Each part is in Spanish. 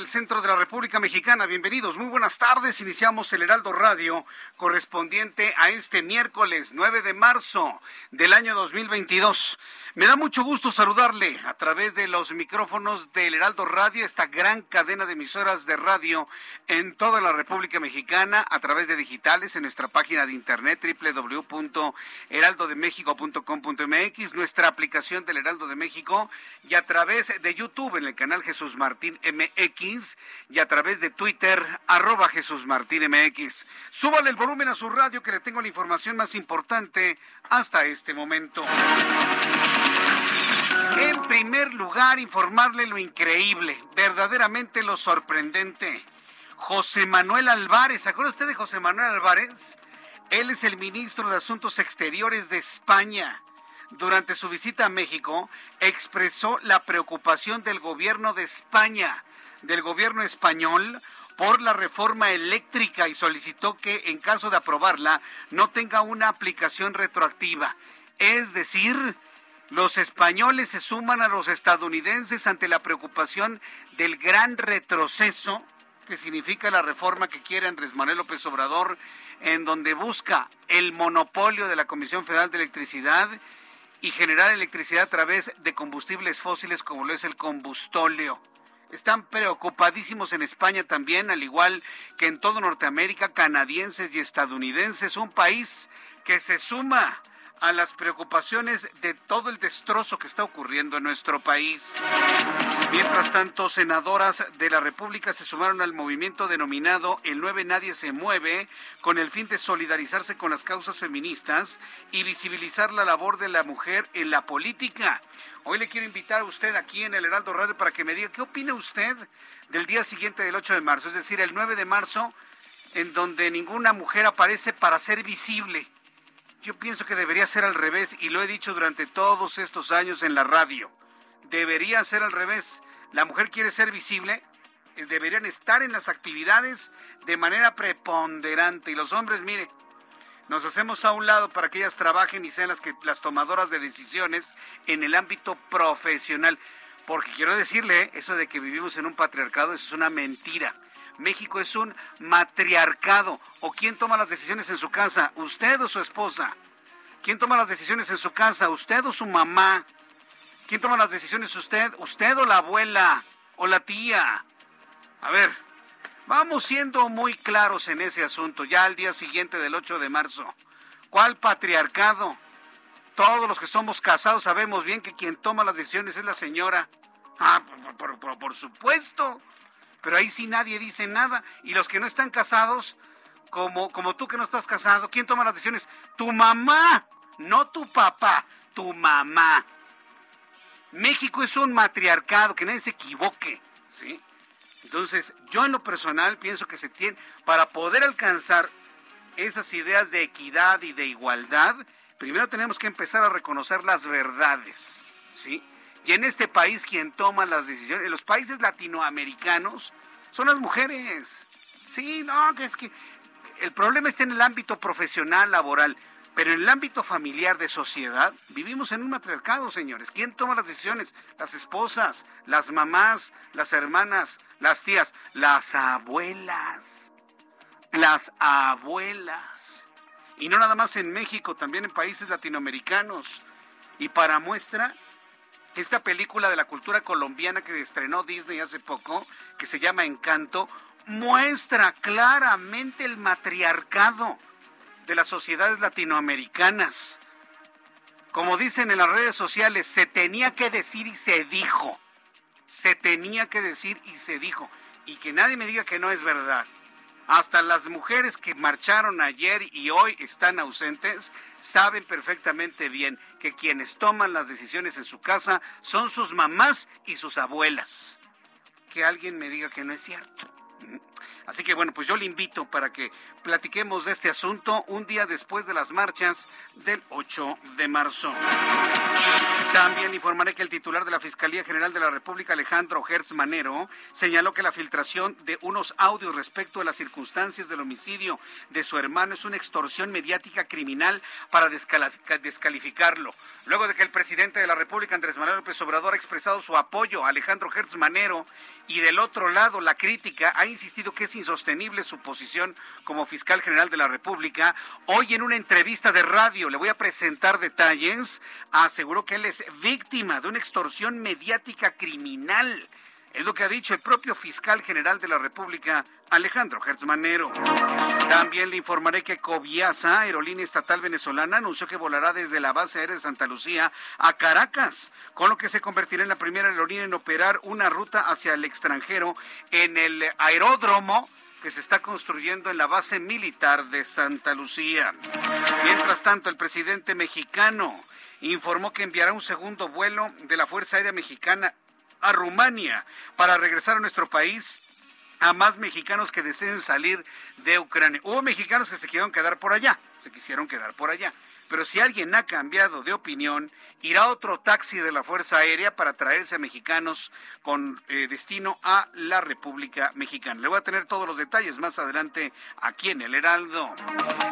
Del centro de la República Mexicana. Bienvenidos, muy buenas tardes. Iniciamos el Heraldo Radio correspondiente a este miércoles 9 de marzo del año 2022. Me da mucho gusto saludarle a través de los micrófonos del Heraldo Radio, esta gran cadena de emisoras de radio en toda la República Mexicana, a través de digitales en nuestra página de internet www.heraldodemexico.com.mx, nuestra aplicación del Heraldo de México y a través de YouTube en el canal Jesús Martín MX y a través de Twitter arroba Jesús Martín MX. Súbale el volumen a su radio que le tengo la información más importante hasta este momento. En primer lugar, informarle lo increíble, verdaderamente lo sorprendente. José Manuel Álvarez, ¿se acuerda usted de José Manuel Álvarez? Él es el ministro de Asuntos Exteriores de España. Durante su visita a México, expresó la preocupación del gobierno de España, del gobierno español, por la reforma eléctrica y solicitó que, en caso de aprobarla, no tenga una aplicación retroactiva. Es decir, los españoles se suman a los estadounidenses ante la preocupación del gran retroceso que significa la reforma que quiere Andrés Manuel López Obrador, en donde busca el monopolio de la Comisión Federal de Electricidad y generar electricidad a través de combustibles fósiles como lo es el combustóleo. Están preocupadísimos en España también, al igual que en todo Norteamérica, canadienses y estadounidenses, un país que se suma a las preocupaciones de todo el destrozo que está ocurriendo en nuestro país. Mientras tanto, senadoras de la República se sumaron al movimiento denominado El 9 Nadie se mueve, con el fin de solidarizarse con las causas feministas y visibilizar la labor de la mujer en la política. Hoy le quiero invitar a usted aquí en el Heraldo Radio para que me diga qué opina usted del día siguiente del 8 de marzo, es decir, el 9 de marzo, en donde ninguna mujer aparece para ser visible yo pienso que debería ser al revés y lo he dicho durante todos estos años en la radio. Debería ser al revés. La mujer quiere ser visible, eh, deberían estar en las actividades de manera preponderante y los hombres, mire, nos hacemos a un lado para que ellas trabajen y sean las que las tomadoras de decisiones en el ámbito profesional. Porque quiero decirle, eso de que vivimos en un patriarcado, eso es una mentira. México es un matriarcado. ¿O quién toma las decisiones en su casa? ¿Usted o su esposa? ¿Quién toma las decisiones en su casa? ¿Usted o su mamá? ¿Quién toma las decisiones? ¿Usted? ¿Usted o la abuela? ¿O la tía? A ver, vamos siendo muy claros en ese asunto, ya al día siguiente del 8 de marzo. ¿Cuál patriarcado? Todos los que somos casados sabemos bien que quien toma las decisiones es la señora. Ah, por, supuesto pero ahí sí nadie dice nada. Y los que no están casados, como, como tú que no estás casado, ¿quién toma las decisiones? Tu mamá, no tu papá, tu mamá. México es un matriarcado, que nadie se equivoque, ¿sí? Entonces, yo en lo personal pienso que se tiene, para poder alcanzar esas ideas de equidad y de igualdad, primero tenemos que empezar a reconocer las verdades, ¿sí? Y en este país quien toma las decisiones, en los países latinoamericanos, son las mujeres. Sí, no, que es que el problema está en el ámbito profesional, laboral. Pero en el ámbito familiar de sociedad, vivimos en un matriarcado, señores. ¿Quién toma las decisiones? Las esposas, las mamás, las hermanas, las tías, las abuelas. Las abuelas. Y no nada más en México, también en países latinoamericanos. Y para muestra, esta película de la cultura colombiana que estrenó Disney hace poco, que se llama Encanto, muestra claramente el matriarcado de las sociedades latinoamericanas. Como dicen en las redes sociales, se tenía que decir y se dijo. Se tenía que decir y se dijo. Y que nadie me diga que no es verdad. Hasta las mujeres que marcharon ayer y hoy están ausentes saben perfectamente bien que quienes toman las decisiones en su casa son sus mamás y sus abuelas. Que alguien me diga que no es cierto. Así que bueno, pues yo le invito para que platiquemos de este asunto un día después de las marchas del 8 de marzo. También informaré que el titular de la Fiscalía General de la República, Alejandro Hertz Manero, señaló que la filtración de unos audios respecto a las circunstancias del homicidio de su hermano es una extorsión mediática criminal para descalificarlo. Luego de que el presidente de la República, Andrés Manuel López Obrador, ha expresado su apoyo a Alejandro Hertz Manero y del otro lado la crítica, ha insistido que es insostenible su posición como fiscal general de la República. Hoy en una entrevista de radio, le voy a presentar detalles, aseguró que él es víctima de una extorsión mediática criminal. Es lo que ha dicho el propio fiscal general de la República, Alejandro Manero. También le informaré que Coviasa, aerolínea estatal venezolana, anunció que volará desde la base aérea de Santa Lucía a Caracas, con lo que se convertirá en la primera aerolínea en operar una ruta hacia el extranjero en el aeródromo que se está construyendo en la base militar de Santa Lucía. Mientras tanto, el presidente mexicano informó que enviará un segundo vuelo de la Fuerza Aérea Mexicana a Rumania para regresar a nuestro país a más mexicanos que deseen salir de Ucrania. Hubo mexicanos que se quisieron quedar por allá, se quisieron quedar por allá. Pero si alguien ha cambiado de opinión, irá otro taxi de la Fuerza Aérea para traerse a mexicanos con eh, destino a la República Mexicana. Le voy a tener todos los detalles más adelante aquí en el Heraldo.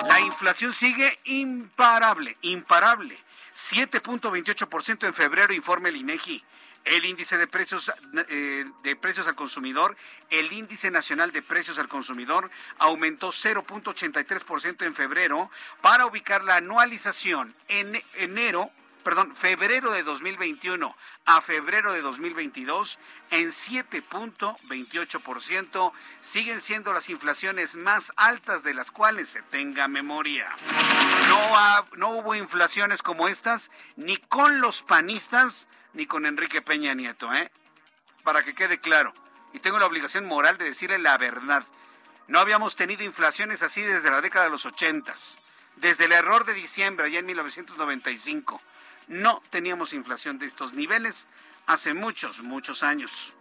La inflación sigue imparable, imparable. 7.28% en febrero, informa el INEGI el índice de precios eh, de precios al consumidor, el índice nacional de precios al consumidor aumentó 0.83% en febrero para ubicar la anualización en enero perdón, febrero de 2021 a febrero de 2022 en 7.28%. Siguen siendo las inflaciones más altas de las cuales se tenga memoria. No, no hubo inflaciones como estas ni con los panistas ni con Enrique Peña Nieto, ¿eh? Para que quede claro. Y tengo la obligación moral de decirle la verdad. No habíamos tenido inflaciones así desde la década de los ochentas. Desde el error de diciembre, allá en 1995. No teníamos inflación de estos niveles hace muchos, muchos años.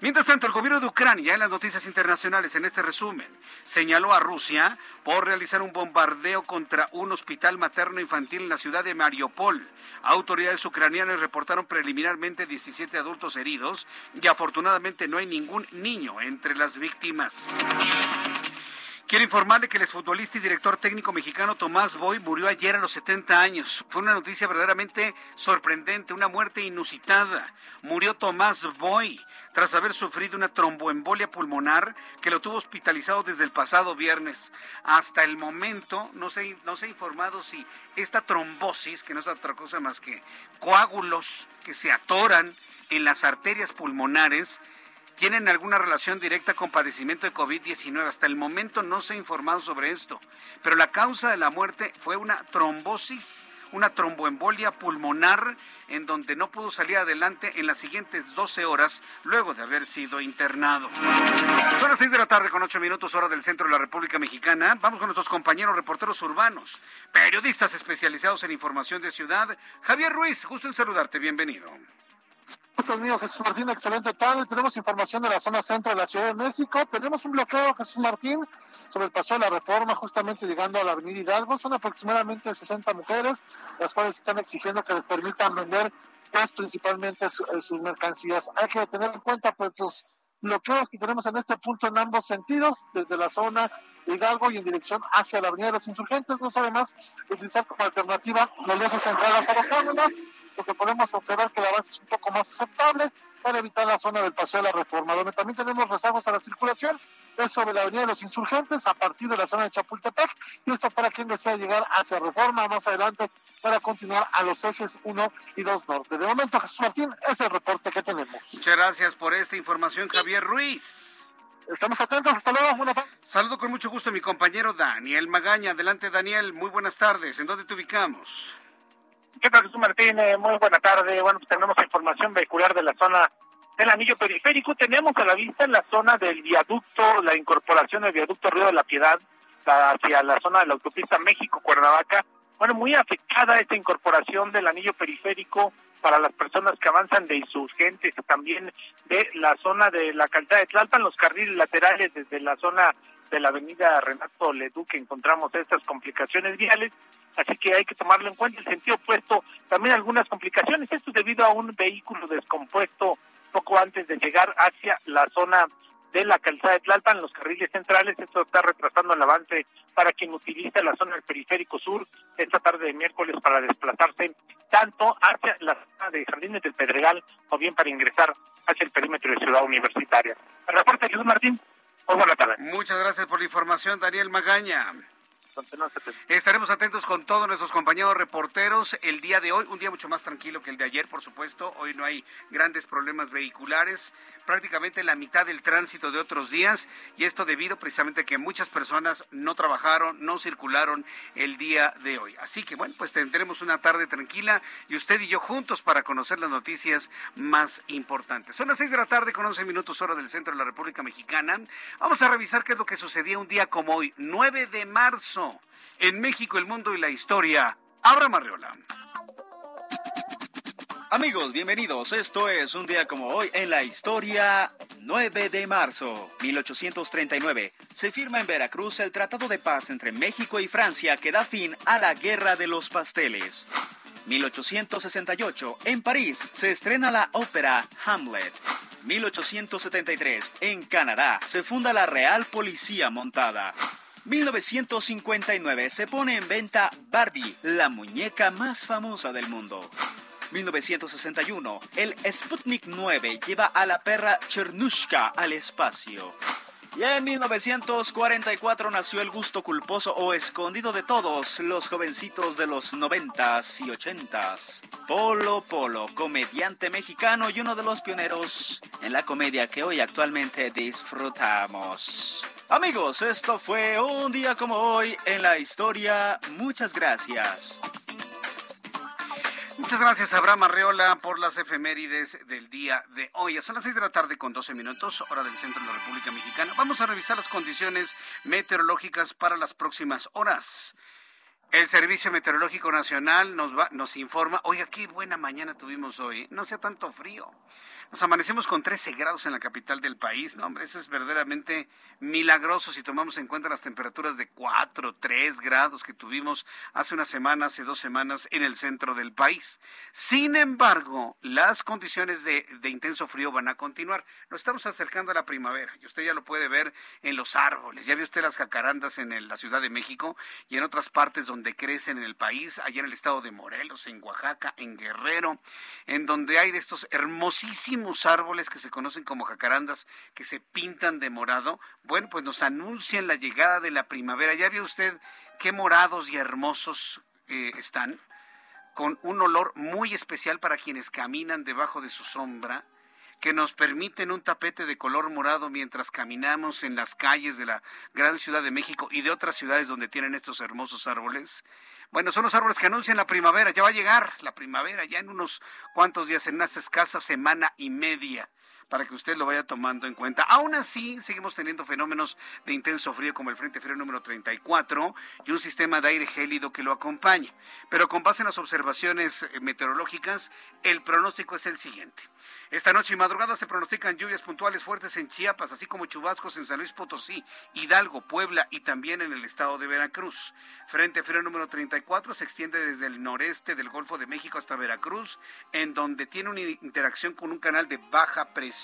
Mientras tanto, el gobierno de Ucrania, en las noticias internacionales, en este resumen, señaló a Rusia por realizar un bombardeo contra un hospital materno infantil en la ciudad de Mariupol. Autoridades ucranianas reportaron preliminarmente 17 adultos heridos y afortunadamente no hay ningún niño entre las víctimas. Quiero informarle que el exfutbolista y director técnico mexicano Tomás Boy murió ayer a los 70 años. Fue una noticia verdaderamente sorprendente, una muerte inusitada. Murió Tomás Boy tras haber sufrido una tromboembolia pulmonar que lo tuvo hospitalizado desde el pasado viernes. Hasta el momento no se, no se ha informado si esta trombosis, que no es otra cosa más que coágulos que se atoran en las arterias pulmonares, tienen alguna relación directa con padecimiento de COVID-19. Hasta el momento no se ha informado sobre esto, pero la causa de la muerte fue una trombosis, una tromboembolia pulmonar en donde no pudo salir adelante en las siguientes 12 horas luego de haber sido internado. Son las 6 de la tarde con 8 minutos hora del centro de la República Mexicana. Vamos con nuestros compañeros reporteros urbanos, periodistas especializados en información de ciudad. Javier Ruiz, justo en saludarte, bienvenido. Muchos mío, Jesús Martín, excelente tarde. Tenemos información de la zona centro de la Ciudad de México. Tenemos un bloqueo, Jesús Martín, sobre el paso de la reforma, justamente llegando a la Avenida Hidalgo. Son aproximadamente 60 mujeres, las cuales están exigiendo que les permitan vender, pues, principalmente sus mercancías. Hay que tener en cuenta, pues, los bloqueos que tenemos en este punto en ambos sentidos, desde la zona Hidalgo y en dirección hacia la Avenida de los Insurgentes. No sabe más utilizar como alternativa los lejos centrales a porque podemos observar que el avance es un poco más aceptable para evitar la zona del Paseo de la Reforma, donde también tenemos rezagos a la circulación, es sobre la Avenida de los Insurgentes, a partir de la zona de Chapultepec, y esto para quien desea llegar hacia Reforma más adelante para continuar a los ejes 1 y 2 norte. De momento, Jesús Martín, es el reporte que tenemos. Muchas gracias por esta información, Javier Ruiz. Estamos atentos, hasta luego. Buenas Saludo con mucho gusto a mi compañero Daniel Magaña. Adelante, Daniel, muy buenas tardes. ¿En dónde te ubicamos? ¿Qué tal, Jesús Martín? Eh, muy buena tarde. Bueno, pues tenemos información vehicular de la zona del anillo periférico. Tenemos a la vista en la zona del viaducto, la incorporación del viaducto Río de la Piedad hacia la zona de la autopista México-Cuernavaca. Bueno, muy afectada esta incorporación del anillo periférico para las personas que avanzan de insurgentes y también de la zona de la calzada de Tlalpan, los carriles laterales desde la zona de la avenida Renato Leduc encontramos estas complicaciones viales, así que hay que tomarlo en cuenta. El sentido opuesto, también algunas complicaciones, esto debido a un vehículo descompuesto poco antes de llegar hacia la zona de la calzada de Tlalpan, los carriles centrales, esto está retrasando el avance para quien utiliza la zona del periférico sur esta tarde de miércoles para desplazarse tanto hacia la zona de Jardines del Pedregal o bien para ingresar hacia el perímetro de Ciudad Universitaria. El reporte Jesús Martín, muy buena tarde. Muchas gracias por la información, Daniel Magaña. Estaremos atentos con todos nuestros compañeros reporteros el día de hoy, un día mucho más tranquilo que el de ayer, por supuesto. Hoy no hay grandes problemas vehiculares, prácticamente la mitad del tránsito de otros días, y esto debido precisamente a que muchas personas no trabajaron, no circularon el día de hoy. Así que bueno, pues tendremos una tarde tranquila y usted y yo juntos para conocer las noticias más importantes. Son las seis de la tarde con 11 minutos hora del centro de la República Mexicana. Vamos a revisar qué es lo que sucedía un día como hoy, 9 de marzo en México, el mundo y la historia. Abra Marriola. Amigos, bienvenidos. Esto es un día como hoy en la historia 9 de marzo 1839. Se firma en Veracruz el Tratado de Paz entre México y Francia que da fin a la Guerra de los Pasteles. 1868. En París se estrena la ópera Hamlet. 1873. En Canadá se funda la Real Policía Montada. 1959 se pone en venta Barbie, la muñeca más famosa del mundo. 1961, el Sputnik 9 lleva a la perra Chernushka al espacio. Y en 1944 nació el gusto culposo o escondido de todos los jovencitos de los noventas y ochentas. Polo Polo, comediante mexicano y uno de los pioneros en la comedia que hoy actualmente disfrutamos. Amigos, esto fue un día como hoy en la historia. Muchas gracias. Muchas gracias, Abraham Arreola, por las efemérides del día de hoy. Son las 6 de la tarde con 12 minutos, hora del centro de la República Mexicana. Vamos a revisar las condiciones meteorológicas para las próximas horas. El Servicio Meteorológico Nacional nos, va, nos informa, oiga, qué buena mañana tuvimos hoy, no sea tanto frío. Nos amanecemos con 13 grados en la capital del país, no, hombre, eso es verdaderamente milagroso si tomamos en cuenta las temperaturas de 4, 3 grados que tuvimos hace una semana, hace dos semanas en el centro del país. Sin embargo, las condiciones de, intenso frío van a continuar. Nos estamos acercando a la primavera y usted ya lo puede ver en los árboles. Ya vio usted las jacarandas en la Ciudad de México y en otras partes donde crecen en el país, allá en el estado de Morelos, en Oaxaca, en Guerrero, en donde hay de estos hermosísimos árboles que se conocen como jacarandas que se pintan de morado, bueno, pues nos anuncian la llegada de la primavera. ¿Ya vio usted qué morados y hermosos eh, están? Con un olor muy especial para quienes caminan debajo de su sombra que nos permiten un tapete de color morado mientras caminamos en las calles de la gran Ciudad de México y de otras ciudades donde tienen estos hermosos árboles. Bueno, son los árboles que anuncian la primavera. Ya va a llegar la primavera, ya en unos cuantos días, en una escasa semana y media para que usted lo vaya tomando en cuenta. Aún así, seguimos teniendo fenómenos de intenso frío como el Frente Frío número 34 y un sistema de aire gélido que lo acompaña. Pero con base en las observaciones eh, meteorológicas, el pronóstico es el siguiente. Esta noche y madrugada se pronostican lluvias puntuales fuertes en Chiapas, así como chubascos en San Luis Potosí, Hidalgo, Puebla y también en el estado de Veracruz. Frente frío número 34 se extiende desde el noreste del Golfo de México hasta Veracruz, en donde tiene una interacción con un canal de baja presión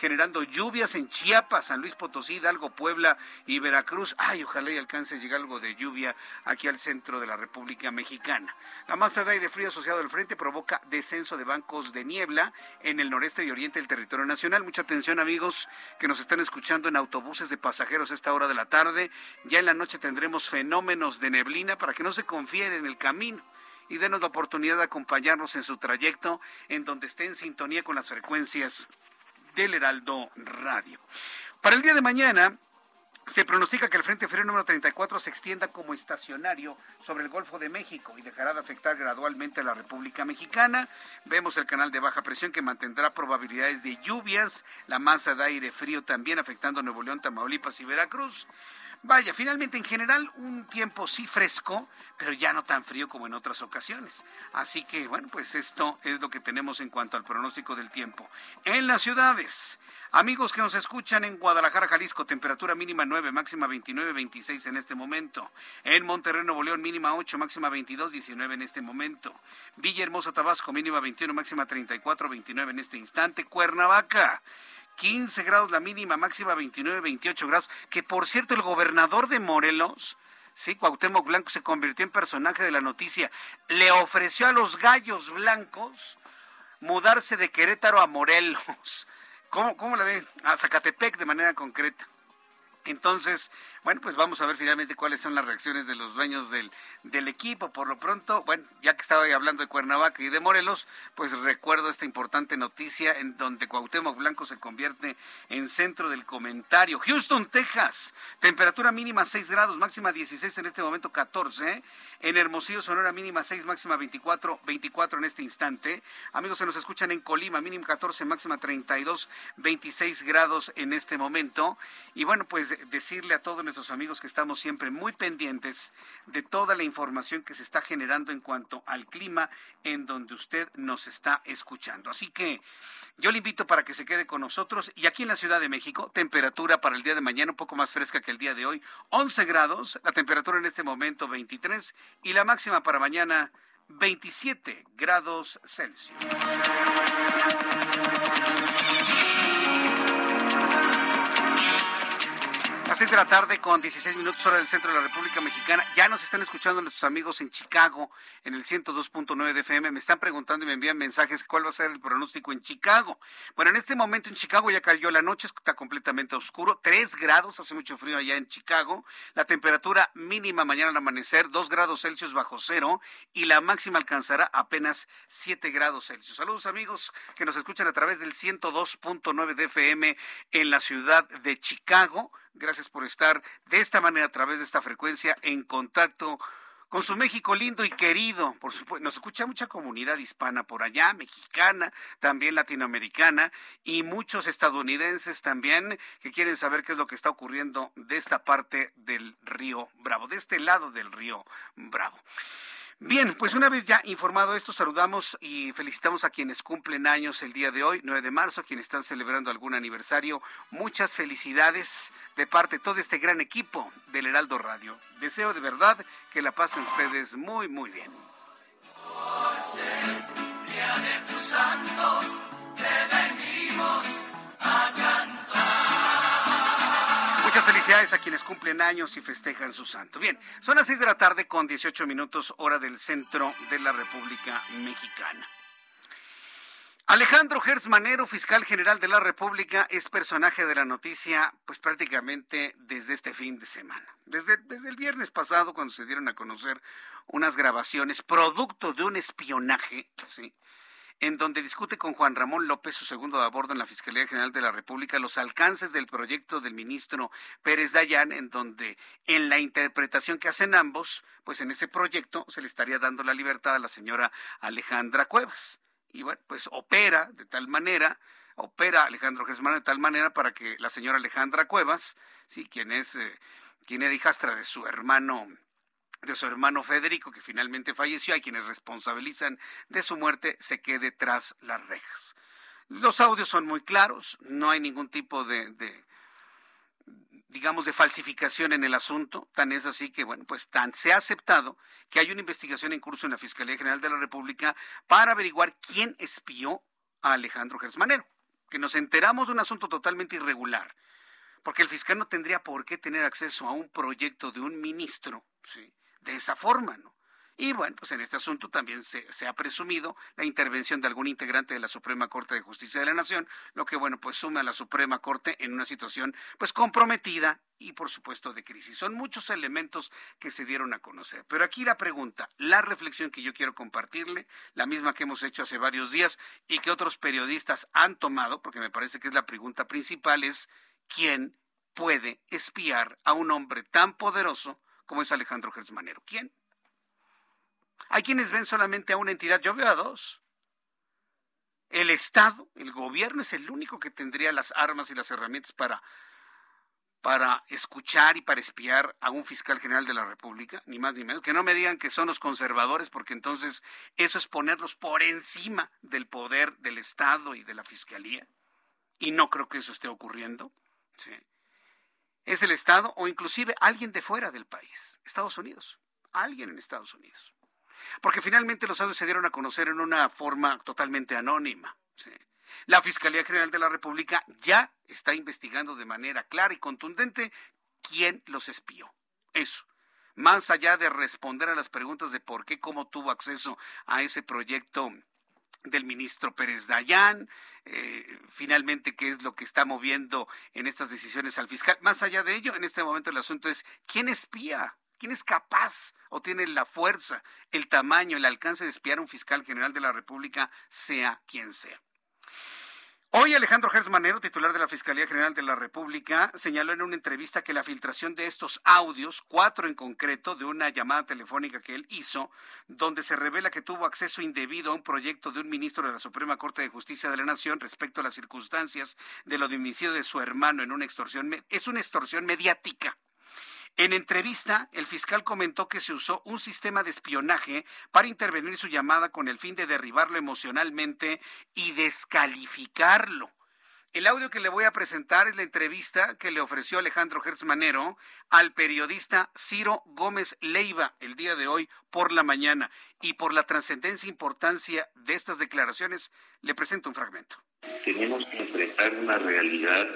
generando lluvias en Chiapas, San Luis Potosí, Hidalgo, Puebla y Veracruz. Ay, ojalá y alcance a llegar algo de lluvia aquí al centro de la República Mexicana. La masa de aire frío asociado al frente provoca descenso de bancos de niebla en el noreste y oriente del territorio nacional. Mucha atención, amigos, que nos están escuchando en autobuses de pasajeros a esta hora de la tarde. Ya en la noche tendremos fenómenos de neblina para que no se confíen en el camino y denos la oportunidad de acompañarnos en su trayecto en donde esté en sintonía con las frecuencias del Heraldo Radio. Para el día de mañana, se pronostica que el Frente Frío número 34 se extienda como estacionario sobre el Golfo de México y dejará de afectar gradualmente a la República Mexicana. Vemos el canal de baja presión que mantendrá probabilidades de lluvias, la masa de aire frío también afectando a Nuevo León, Tamaulipas y Veracruz. Vaya, finalmente en general un tiempo sí fresco, pero ya no tan frío como en otras ocasiones. Así que bueno, pues esto es lo que tenemos en cuanto al pronóstico del tiempo. En las ciudades, amigos que nos escuchan en Guadalajara, Jalisco, temperatura mínima 9, máxima 29, 26 en este momento. En Monterrey, Nuevo León, mínima 8, máxima 22, 19 en este momento. Villahermosa, Tabasco, mínima 21, máxima 34, 29 en este instante. Cuernavaca. 15 grados la mínima, máxima 29, 28 grados, que por cierto el gobernador de Morelos, sí, Cuauhtémoc Blanco se convirtió en personaje de la noticia, le ofreció a los gallos blancos mudarse de Querétaro a Morelos. ¿Cómo, cómo la ve? A Zacatepec de manera concreta. Entonces, bueno, pues vamos a ver finalmente cuáles son las reacciones de los dueños del, del equipo. Por lo pronto, bueno, ya que estaba hablando de Cuernavaca y de Morelos, pues recuerdo esta importante noticia en donde Cuauhtémoc Blanco se convierte en centro del comentario. Houston, Texas, temperatura mínima 6 grados, máxima 16, en este momento 14. En Hermosillo, Sonora, mínima 6, máxima 24, 24 en este instante. Amigos, se nos escuchan en Colima, mínima 14, máxima 32, 26 grados en este momento. Y bueno, pues decirle a todos nuestros amigos que estamos siempre muy pendientes de toda la información que se está generando en cuanto al clima en donde usted nos está escuchando. Así que yo le invito para que se quede con nosotros y aquí en la Ciudad de México, temperatura para el día de mañana un poco más fresca que el día de hoy, 11 grados, la temperatura en este momento 23 y la máxima para mañana 27 grados Celsius. Las 6 de la tarde con 16 minutos hora del centro de la República Mexicana. Ya nos están escuchando nuestros amigos en Chicago en el 102.9 de FM. Me están preguntando y me envían mensajes cuál va a ser el pronóstico en Chicago. Bueno, en este momento en Chicago ya cayó la noche, está completamente oscuro. 3 grados, hace mucho frío allá en Chicago. La temperatura mínima mañana al amanecer, 2 grados Celsius bajo cero y la máxima alcanzará apenas 7 grados Celsius. Saludos amigos que nos escuchan a través del 102.9 de FM en la ciudad de Chicago. Gracias por estar de esta manera a través de esta frecuencia en contacto con su México lindo y querido. Por supuesto, nos escucha mucha comunidad hispana por allá, mexicana, también latinoamericana y muchos estadounidenses también que quieren saber qué es lo que está ocurriendo de esta parte del río Bravo, de este lado del río Bravo. Bien, pues una vez ya informado esto, saludamos y felicitamos a quienes cumplen años el día de hoy, 9 de marzo, quienes están celebrando algún aniversario. Muchas felicidades de parte de todo este gran equipo del Heraldo Radio. Deseo de verdad que la pasen ustedes muy, muy bien. Felicidades a quienes cumplen años y festejan su santo. Bien, son las 6 de la tarde con 18 minutos hora del centro de la República Mexicana. Alejandro Gertz Manero, fiscal general de la República, es personaje de la noticia pues prácticamente desde este fin de semana. Desde, desde el viernes pasado, cuando se dieron a conocer unas grabaciones producto de un espionaje, ¿sí? En donde discute con Juan Ramón López, su segundo de a bordo en la Fiscalía General de la República, los alcances del proyecto del ministro Pérez Dayán, en donde en la interpretación que hacen ambos, pues en ese proyecto se le estaría dando la libertad a la señora Alejandra Cuevas. Y bueno, pues opera de tal manera, opera Alejandro Germán de tal manera para que la señora Alejandra Cuevas, sí, quien es, eh, quien era hijastra de su hermano de su hermano Federico, que finalmente falleció, hay quienes responsabilizan de su muerte, se quede tras las rejas. Los audios son muy claros, no hay ningún tipo de, digamos, de falsificación en el asunto. Tan es así que, bueno, pues tan se ha aceptado que hay una investigación en curso en la Fiscalía General de la República para averiguar quién espió a Alejandro Gersmanero. que nos enteramos de un asunto totalmente irregular, porque el fiscal no tendría por qué tener acceso a un proyecto de un ministro ¿sí? De esa forma, ¿no? Y bueno, pues en este asunto también se, ha presumido la intervención de algún integrante de la Suprema Corte de Justicia de la Nación, lo que bueno, pues suma a la Suprema Corte en una situación pues comprometida y por supuesto de crisis. Son muchos elementos que se dieron a conocer. Pero aquí la pregunta, la reflexión que yo quiero compartirle, la misma que hemos hecho hace varios días y que otros periodistas han tomado, porque me parece que es la pregunta principal, es ¿quién puede espiar a un hombre tan poderoso como es Alejandro Gersmanero? ¿Quién? Hay quienes ven solamente a una entidad, yo veo a dos. El Estado, el gobierno es el único que tendría las armas y las herramientas para, para escuchar y para espiar a un fiscal general de la República, ni más ni menos. Que no me digan que son los conservadores, porque entonces eso es ponerlos por encima del poder del Estado y de la Fiscalía. Y no creo que eso esté ocurriendo. Es el Estado o inclusive alguien de fuera del país, Estados Unidos, alguien en Estados Unidos. Porque finalmente los audios se dieron a conocer en una forma totalmente anónima. La Fiscalía General de la República ya está investigando de manera clara y contundente quién los espió. Eso. Más allá de responder a las preguntas de por qué, cómo tuvo acceso a ese proyecto del ministro Pérez Dayán, eh, finalmente qué es lo que está moviendo en estas decisiones al fiscal. Más allá de ello, en este momento el asunto es quién espía ¿Quién es capaz o tiene la fuerza, el tamaño, el alcance de espiar a un fiscal general de la República, sea quien sea? Hoy Alejandro Gersmanero, titular de la Fiscalía General de la República, señaló en una entrevista que la filtración de estos audios, cuatro en concreto, de una llamada telefónica que él hizo, donde se revela que tuvo acceso indebido a un proyecto de un ministro de la Suprema Corte de Justicia de la Nación respecto a las circunstancias de lo de homicidio de su hermano en una extorsión, es una extorsión mediática en entrevista, el fiscal comentó que se usó un sistema de espionaje para intervenir su llamada con el fin de derribarlo emocionalmente y descalificarlo. El audio que le voy a presentar es la entrevista que le ofreció Alejandro Manero al periodista Ciro Gómez Leiva el día de hoy por la mañana. Y por la trascendencia e importancia de estas declaraciones, le presento un fragmento. Tenemos que enfrentar una realidad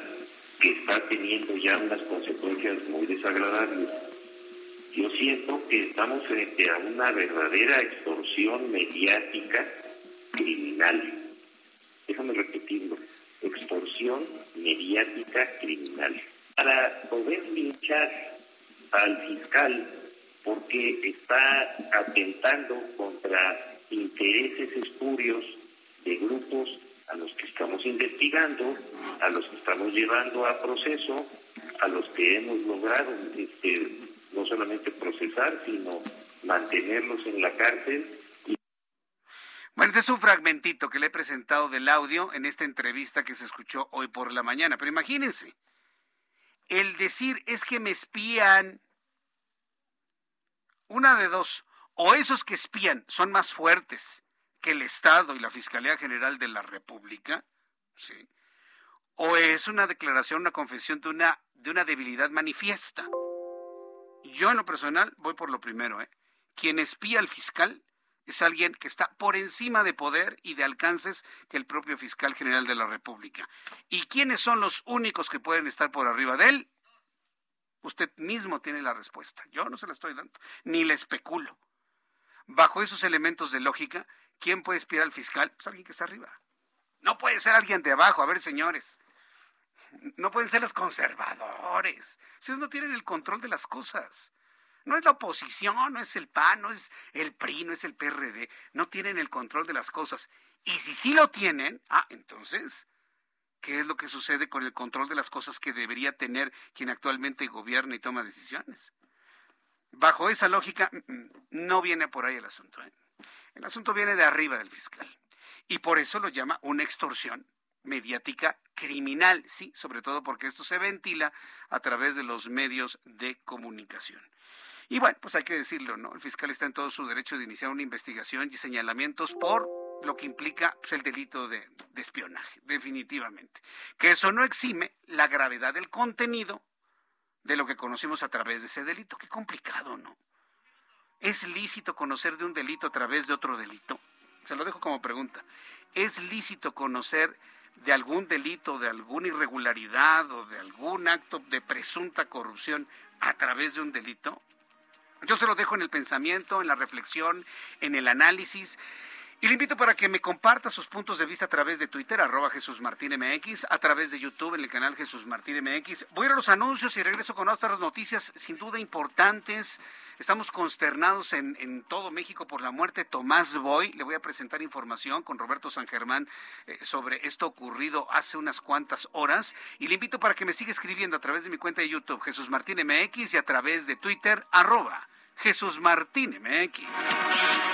que está teniendo ya unas consecuencias muy desagradables. Yo siento que estamos frente a una verdadera extorsión mediática criminal. Déjame repetirlo, extorsión mediática criminal. Para poder linchar al fiscal porque está atentando contra intereses espurios de grupos a los que estamos investigando, a los que estamos llevando a proceso, a los que hemos logrado este, no solamente procesar, sino mantenerlos en la cárcel. Bueno, este es un fragmentito que le he presentado del audio en esta entrevista que se escuchó hoy por la mañana. Pero imagínense, el decir es que me espían, una de dos, o esos que espían son más fuertes que el Estado y la Fiscalía General de la República, ¿sí? o es una declaración, una confesión de una, de una debilidad manifiesta. Yo en lo personal voy por lo primero. ¿eh? Quien espía al fiscal es alguien que está por encima de poder y de alcances que el propio fiscal general de la República. ¿Y quiénes son los únicos que pueden estar por arriba de él? Usted mismo tiene la respuesta. Yo no se la estoy dando, ni le especulo. Bajo esos elementos de lógica, ¿Quién puede espiar al fiscal? Pues alguien que está arriba. No puede ser alguien de abajo. A ver, señores. No pueden ser los conservadores. Ustedes no tienen el control de las cosas. No es la oposición, no es el PAN, no es el PRI, no es el PRD. No tienen el control de las cosas. Y si sí lo tienen, ah, entonces, ¿qué es lo que sucede con el control de las cosas que debería tener quien actualmente gobierna y toma decisiones? Bajo esa lógica, mm, mm, no viene por ahí el asunto. ¿eh? El asunto viene de arriba del fiscal. Y por eso lo llama una extorsión mediática criminal, sí, sobre todo porque esto se ventila a través de los medios de comunicación. Y bueno, pues hay que decirlo, ¿no? El fiscal está en todo su derecho de iniciar una investigación y señalamientos por lo que implica pues, el delito de, de espionaje, definitivamente. Que eso no exime la gravedad del contenido de lo que conocimos a través de ese delito. Qué complicado, ¿no? ¿Es lícito conocer de un delito a través de otro delito? Se lo dejo como pregunta. ¿Es lícito conocer de algún delito, de alguna irregularidad o de algún acto de presunta corrupción a través de un delito? Yo se lo dejo en el pensamiento, en la reflexión, en el análisis. Y le invito para que me comparta sus puntos de vista a través de Twitter, arroba Jesús Martín MX, a través de YouTube en el canal Jesús Martín MX. Voy a ir a los anuncios y regreso con otras noticias sin duda importantes. Estamos consternados en, todo México por la muerte de Tomás Boy. Le voy a presentar información con Roberto San Germán eh, sobre esto ocurrido hace unas cuantas horas. Y le invito para que me siga escribiendo a través de mi cuenta de YouTube, Jesús Martín MX, y a través de Twitter, arroba Jesús Martín MX.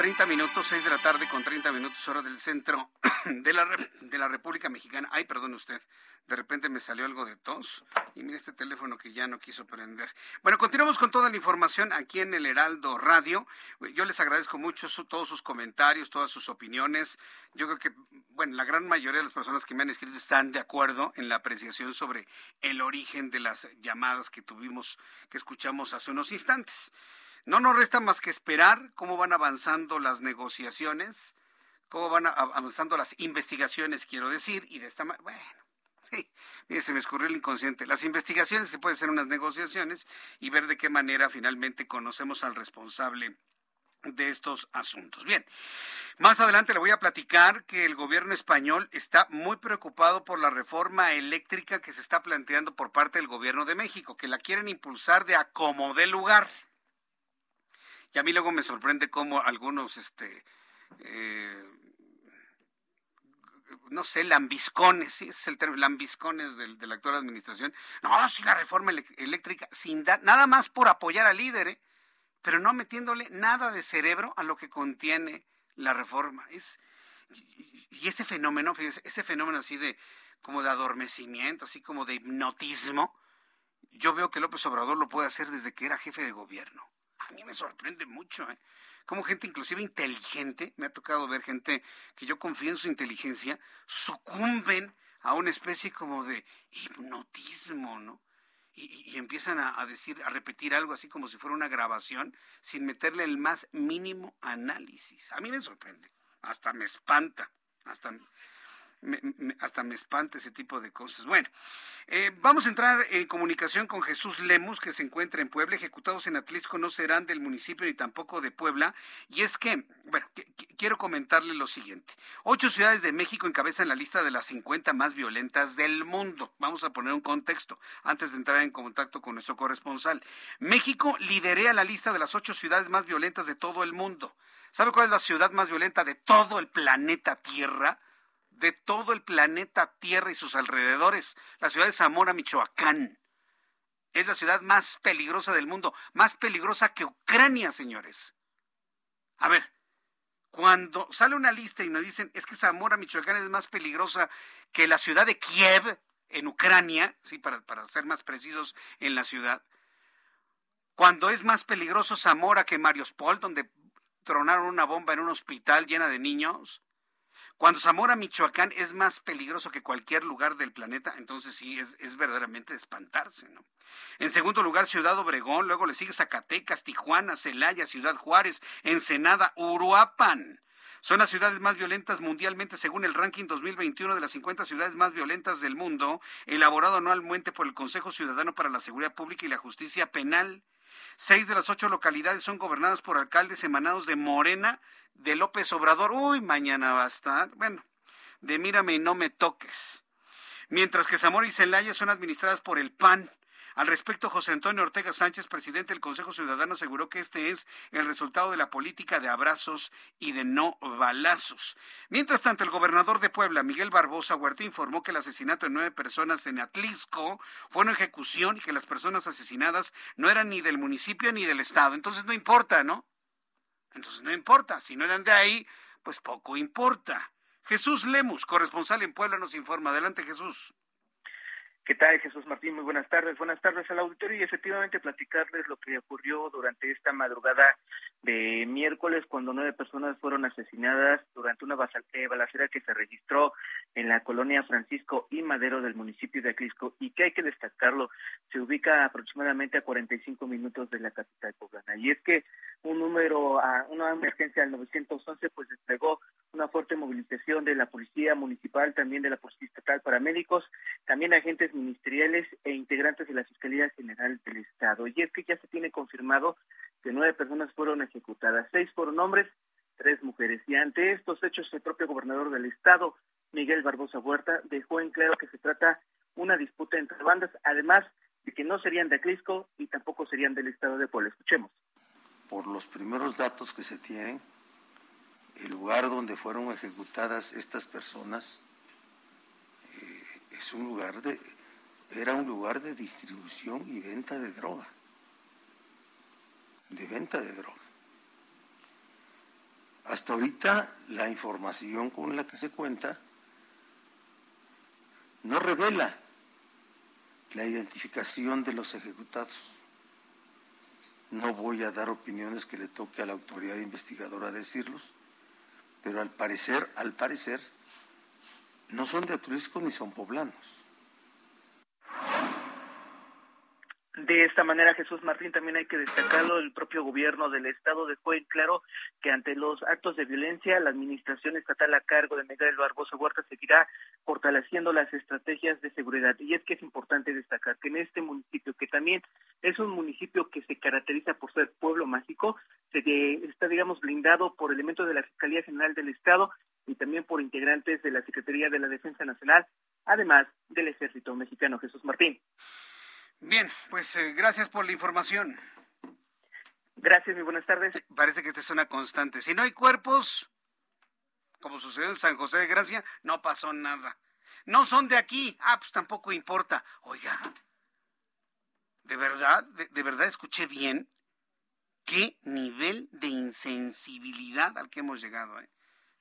30 minutos, 6 de la tarde con 30 minutos, hora del centro de la, de la República Mexicana. Ay, perdón usted, de repente me salió algo de tos y mire este teléfono que ya no quiso prender. Bueno, continuamos con toda la información aquí en el Heraldo Radio. Yo les agradezco mucho su, todos sus comentarios, todas sus opiniones. Yo creo que, bueno, la gran mayoría de las personas que me han escrito están de acuerdo en la apreciación sobre el origen de las llamadas que tuvimos, que escuchamos hace unos instantes. No nos resta más que esperar cómo van avanzando las negociaciones, cómo van avanzando las investigaciones, quiero decir, y de esta manera, bueno, mire, se me escurrió el inconsciente, las investigaciones que pueden ser unas negociaciones y ver de qué manera finalmente conocemos al responsable de estos asuntos. Bien, más adelante le voy a platicar que el gobierno español está muy preocupado por la reforma eléctrica que se está planteando por parte del gobierno de México, que la quieren impulsar de a como de lugar. Y a mí luego me sorprende cómo algunos, este, eh, no sé, lambiscones, sí, es el término, lambiscones de la actual administración. No, sí, la reforma eléctrica, sin nada más por apoyar al líder, ¿eh? pero no metiéndole nada de cerebro a lo que contiene la reforma. Es, y ese fenómeno, fíjese, ese fenómeno así de, como de adormecimiento, así como de hipnotismo, yo veo que López Obrador lo puede hacer desde que era jefe de gobierno a mí me sorprende mucho, ¿eh? Como gente inclusive inteligente, me ha tocado ver gente que yo confío en su inteligencia, sucumben a una especie como de hipnotismo, ¿no? Y, empiezan a, a, decir, a repetir algo así como si fuera una grabación, sin meterle el más mínimo análisis. A mí me sorprende, hasta me espanta, hasta hasta me espanta ese tipo de cosas. Bueno, eh, vamos a entrar en comunicación con Jesús Lemus, que se encuentra en Puebla. Ejecutados en Atlisco no serán del municipio ni tampoco de Puebla. Y es que, bueno, quiero comentarle lo siguiente. Ocho ciudades de México encabezan la lista de las 50 más violentas del mundo. Vamos a poner un contexto antes de entrar en contacto con nuestro corresponsal. México liderea la lista de las ocho ciudades más violentas de todo el mundo. ¿Sabe cuál es la ciudad más violenta de todo el planeta Tierra? De todo el planeta Tierra y sus alrededores, la ciudad de Zamora, Michoacán. Es la ciudad más peligrosa del mundo, más peligrosa que Ucrania, señores. A ver, cuando sale una lista y nos dicen es que Zamora, Michoacán es más peligrosa que la ciudad de Kiev en Ucrania, sí, para, para ser más precisos en la ciudad, cuando es más peligroso Zamora que Mariuspol, donde tronaron una bomba en un hospital llena de niños, cuando Zamora, Michoacán es más peligroso que cualquier lugar del planeta, entonces sí, es, verdaderamente de espantarse, ¿no? En segundo lugar, Ciudad Obregón, luego le sigue Zacatecas, Tijuana, Celaya, Ciudad Juárez, Ensenada, Uruapan. Son las ciudades más violentas mundialmente según el ranking 2021 de las 50 ciudades más violentas del mundo, elaborado anualmente por el Consejo Ciudadano para la Seguridad Pública y la Justicia Penal. Seis de las ocho localidades son gobernadas por alcaldes emanados de Morena, de López Obrador. Uy, mañana va a estar. Bueno, de mírame y no me toques. Mientras que Zamora y Celaya son administradas por el PAN. Al respecto, José Antonio Ortega Sánchez, presidente del Consejo Ciudadano, aseguró que este es el resultado de la política de abrazos y de no balazos. Mientras tanto, el gobernador de Puebla, Miguel Barbosa Huerta, informó que el asesinato de nueve personas en Atlisco fue una ejecución y que las personas asesinadas no eran ni del municipio ni del estado. Entonces no importa, ¿no? Entonces no importa. Si no eran de ahí, pues poco importa. Jesús Lemus, corresponsal en Puebla, nos informa. Adelante, Jesús. ¿Qué tal, Jesús Martín? Muy buenas tardes. Buenas tardes al auditorio y efectivamente platicarles lo que ocurrió durante esta madrugada de miércoles cuando nueve personas fueron asesinadas durante una eh, balacera que se registró en la colonia Francisco y Madero del municipio de Aclisco y que hay que destacarlo, se ubica aproximadamente a 45 minutos de la capital poblana. Y es que un número, a una emergencia al 911 pues desplegó una fuerte movilización de la policía municipal, también de la policía estatal, paramédicos, también agentes ministeriales e integrantes de la Fiscalía General del Estado. Y es que ya se tiene confirmado que nueve personas fueron ejecutadas, seis fueron hombres, tres mujeres. Y ante estos hechos, el propio gobernador del Estado, Miguel Barbosa Huerta, dejó en claro que se trata una disputa entre bandas, además de que no serían de Acrisco y tampoco serían del Estado de Puebla. Escuchemos. Por los primeros datos que se tienen, el lugar donde fueron ejecutadas estas personas eh, es un lugar de, era un lugar de distribución y venta de droga, de venta de droga. Hasta ahorita la información con la que se cuenta no revela la identificación de los ejecutados. No voy a dar opiniones que le toque a la autoridad investigadora decirlos, pero al parecer, al parecer, no son de Atlisco ni son poblanos. De esta manera, Jesús Martín, también hay que destacarlo, el propio gobierno del Estado dejó en claro que ante los actos de violencia, la administración estatal a cargo de Miguel Barbosa Huerta seguirá fortaleciendo las estrategias de seguridad. Y es que es importante destacar que en este municipio, que también es un municipio que se caracteriza por ser pueblo mágico, se está, digamos, blindado por elementos de la Fiscalía General del Estado y también por integrantes de la Secretaría de la Defensa Nacional, además del Ejército Mexicano. Jesús Martín. Bien, pues eh, gracias por la información. Gracias y buenas tardes. Parece que esta es una constante. Si no hay cuerpos, como sucedió en San José de Gracia, no pasó nada. No son de aquí. Ah, pues tampoco importa. Oiga, ¿de verdad? ¿De, verdad escuché bien? ¿Qué nivel de insensibilidad al que hemos llegado? Eh?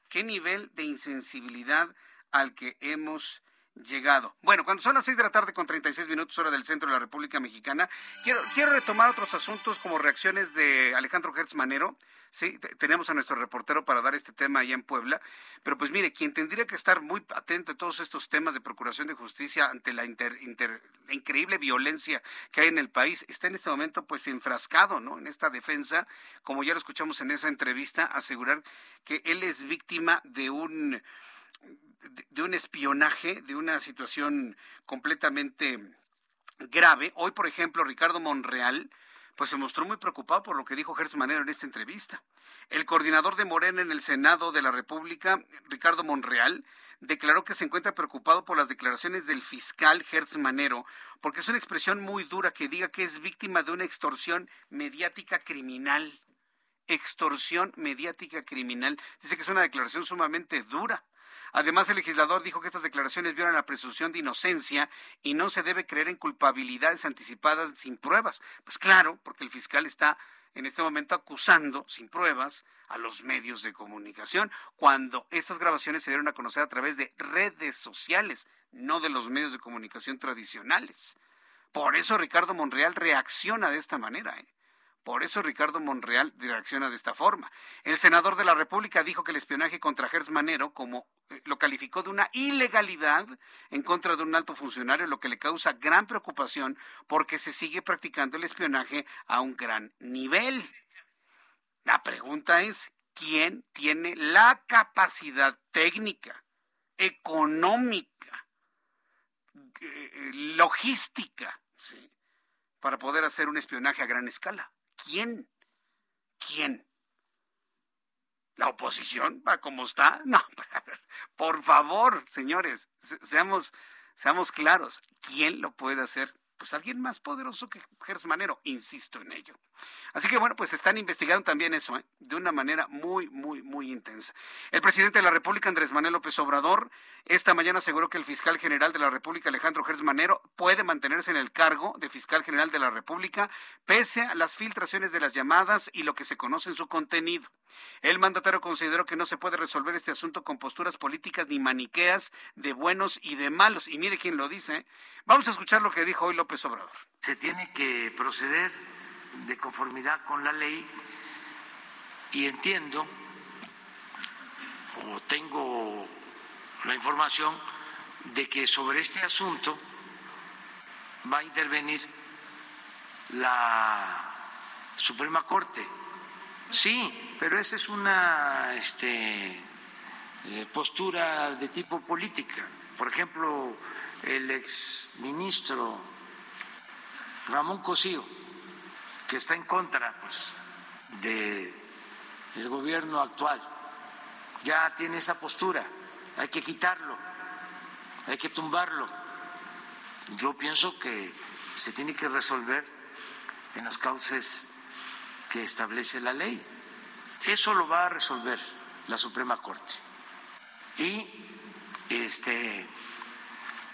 ¿Qué nivel de insensibilidad al que hemos llegado. Bueno, cuando son las 6 de la tarde con 36 minutos hora del centro de la República Mexicana, quiero, quiero retomar otros asuntos como reacciones de Alejandro Hertz Manero. Sí, tenemos a nuestro reportero para dar este tema allá en Puebla. Pero pues mire, quien tendría que estar muy atento a todos estos temas de procuración de justicia ante la, la increíble violencia que hay en el país, está en este momento pues enfrascado, ¿no? En esta defensa, como ya lo escuchamos en esa entrevista, asegurar que él es víctima de un de un espionaje, de una situación completamente grave. Hoy, por ejemplo, Ricardo Monreal, pues se mostró muy preocupado por lo que dijo Gertz Manero en esta entrevista. El coordinador de Morena en el Senado de la República, Ricardo Monreal, declaró que se encuentra preocupado por las declaraciones del fiscal Gertz Manero, porque es una expresión muy dura que diga que es víctima de una extorsión mediática criminal. Extorsión mediática criminal. Dice que es una declaración sumamente dura. Además, el legislador dijo que estas declaraciones violan la presunción de inocencia y no se debe creer en culpabilidades anticipadas sin pruebas. Pues claro, porque el fiscal está en este momento acusando sin pruebas a los medios de comunicación cuando estas grabaciones se dieron a conocer a través de redes sociales, no de los medios de comunicación tradicionales. Por eso Ricardo Monreal reacciona de esta manera. ¿eh? Por eso Ricardo Monreal reacciona de esta forma. El senador de la República dijo que el espionaje contra Gertz Manero como eh, lo calificó de una ilegalidad en contra de un alto funcionario, lo que le causa gran preocupación porque se sigue practicando el espionaje a un gran nivel. La pregunta es, quién tiene la capacidad técnica, económica, eh, logística, para poder hacer un espionaje a gran escala. ¿Quién? ¿Quién? ¿La oposición? ¿Va como está? No, por favor, señores, seamos, seamos claros. ¿Quién lo puede hacer? Pues alguien más poderoso que Gers Manero, insisto en ello. Así que bueno, pues están investigando también eso, ¿eh? de una manera muy, muy, muy intensa. El presidente de la República, Andrés Manuel López Obrador, esta mañana aseguró que el fiscal general de la República, Alejandro Gers Manero, puede mantenerse en el cargo de fiscal general de la República, pese a las filtraciones de las llamadas y lo que se conoce en su contenido. El mandatario consideró que no se puede resolver este asunto con posturas políticas ni maniqueas de buenos y de malos. Y mire quién lo dice. ¿eh? Vamos a escuchar lo que dijo hoy López se tiene que proceder de conformidad con la ley y entiendo o tengo la información de que sobre este asunto va a intervenir la Suprema Corte. Sí, pero esa es una este, eh, postura de tipo política. Por ejemplo, el ex ministro Ramón Cosío, que está en contra pues, del gobierno actual, ya tiene esa postura, hay que quitarlo, hay que tumbarlo. Yo pienso que se tiene que resolver en los cauces que establece la ley. Eso lo va a resolver la Suprema Corte. Y este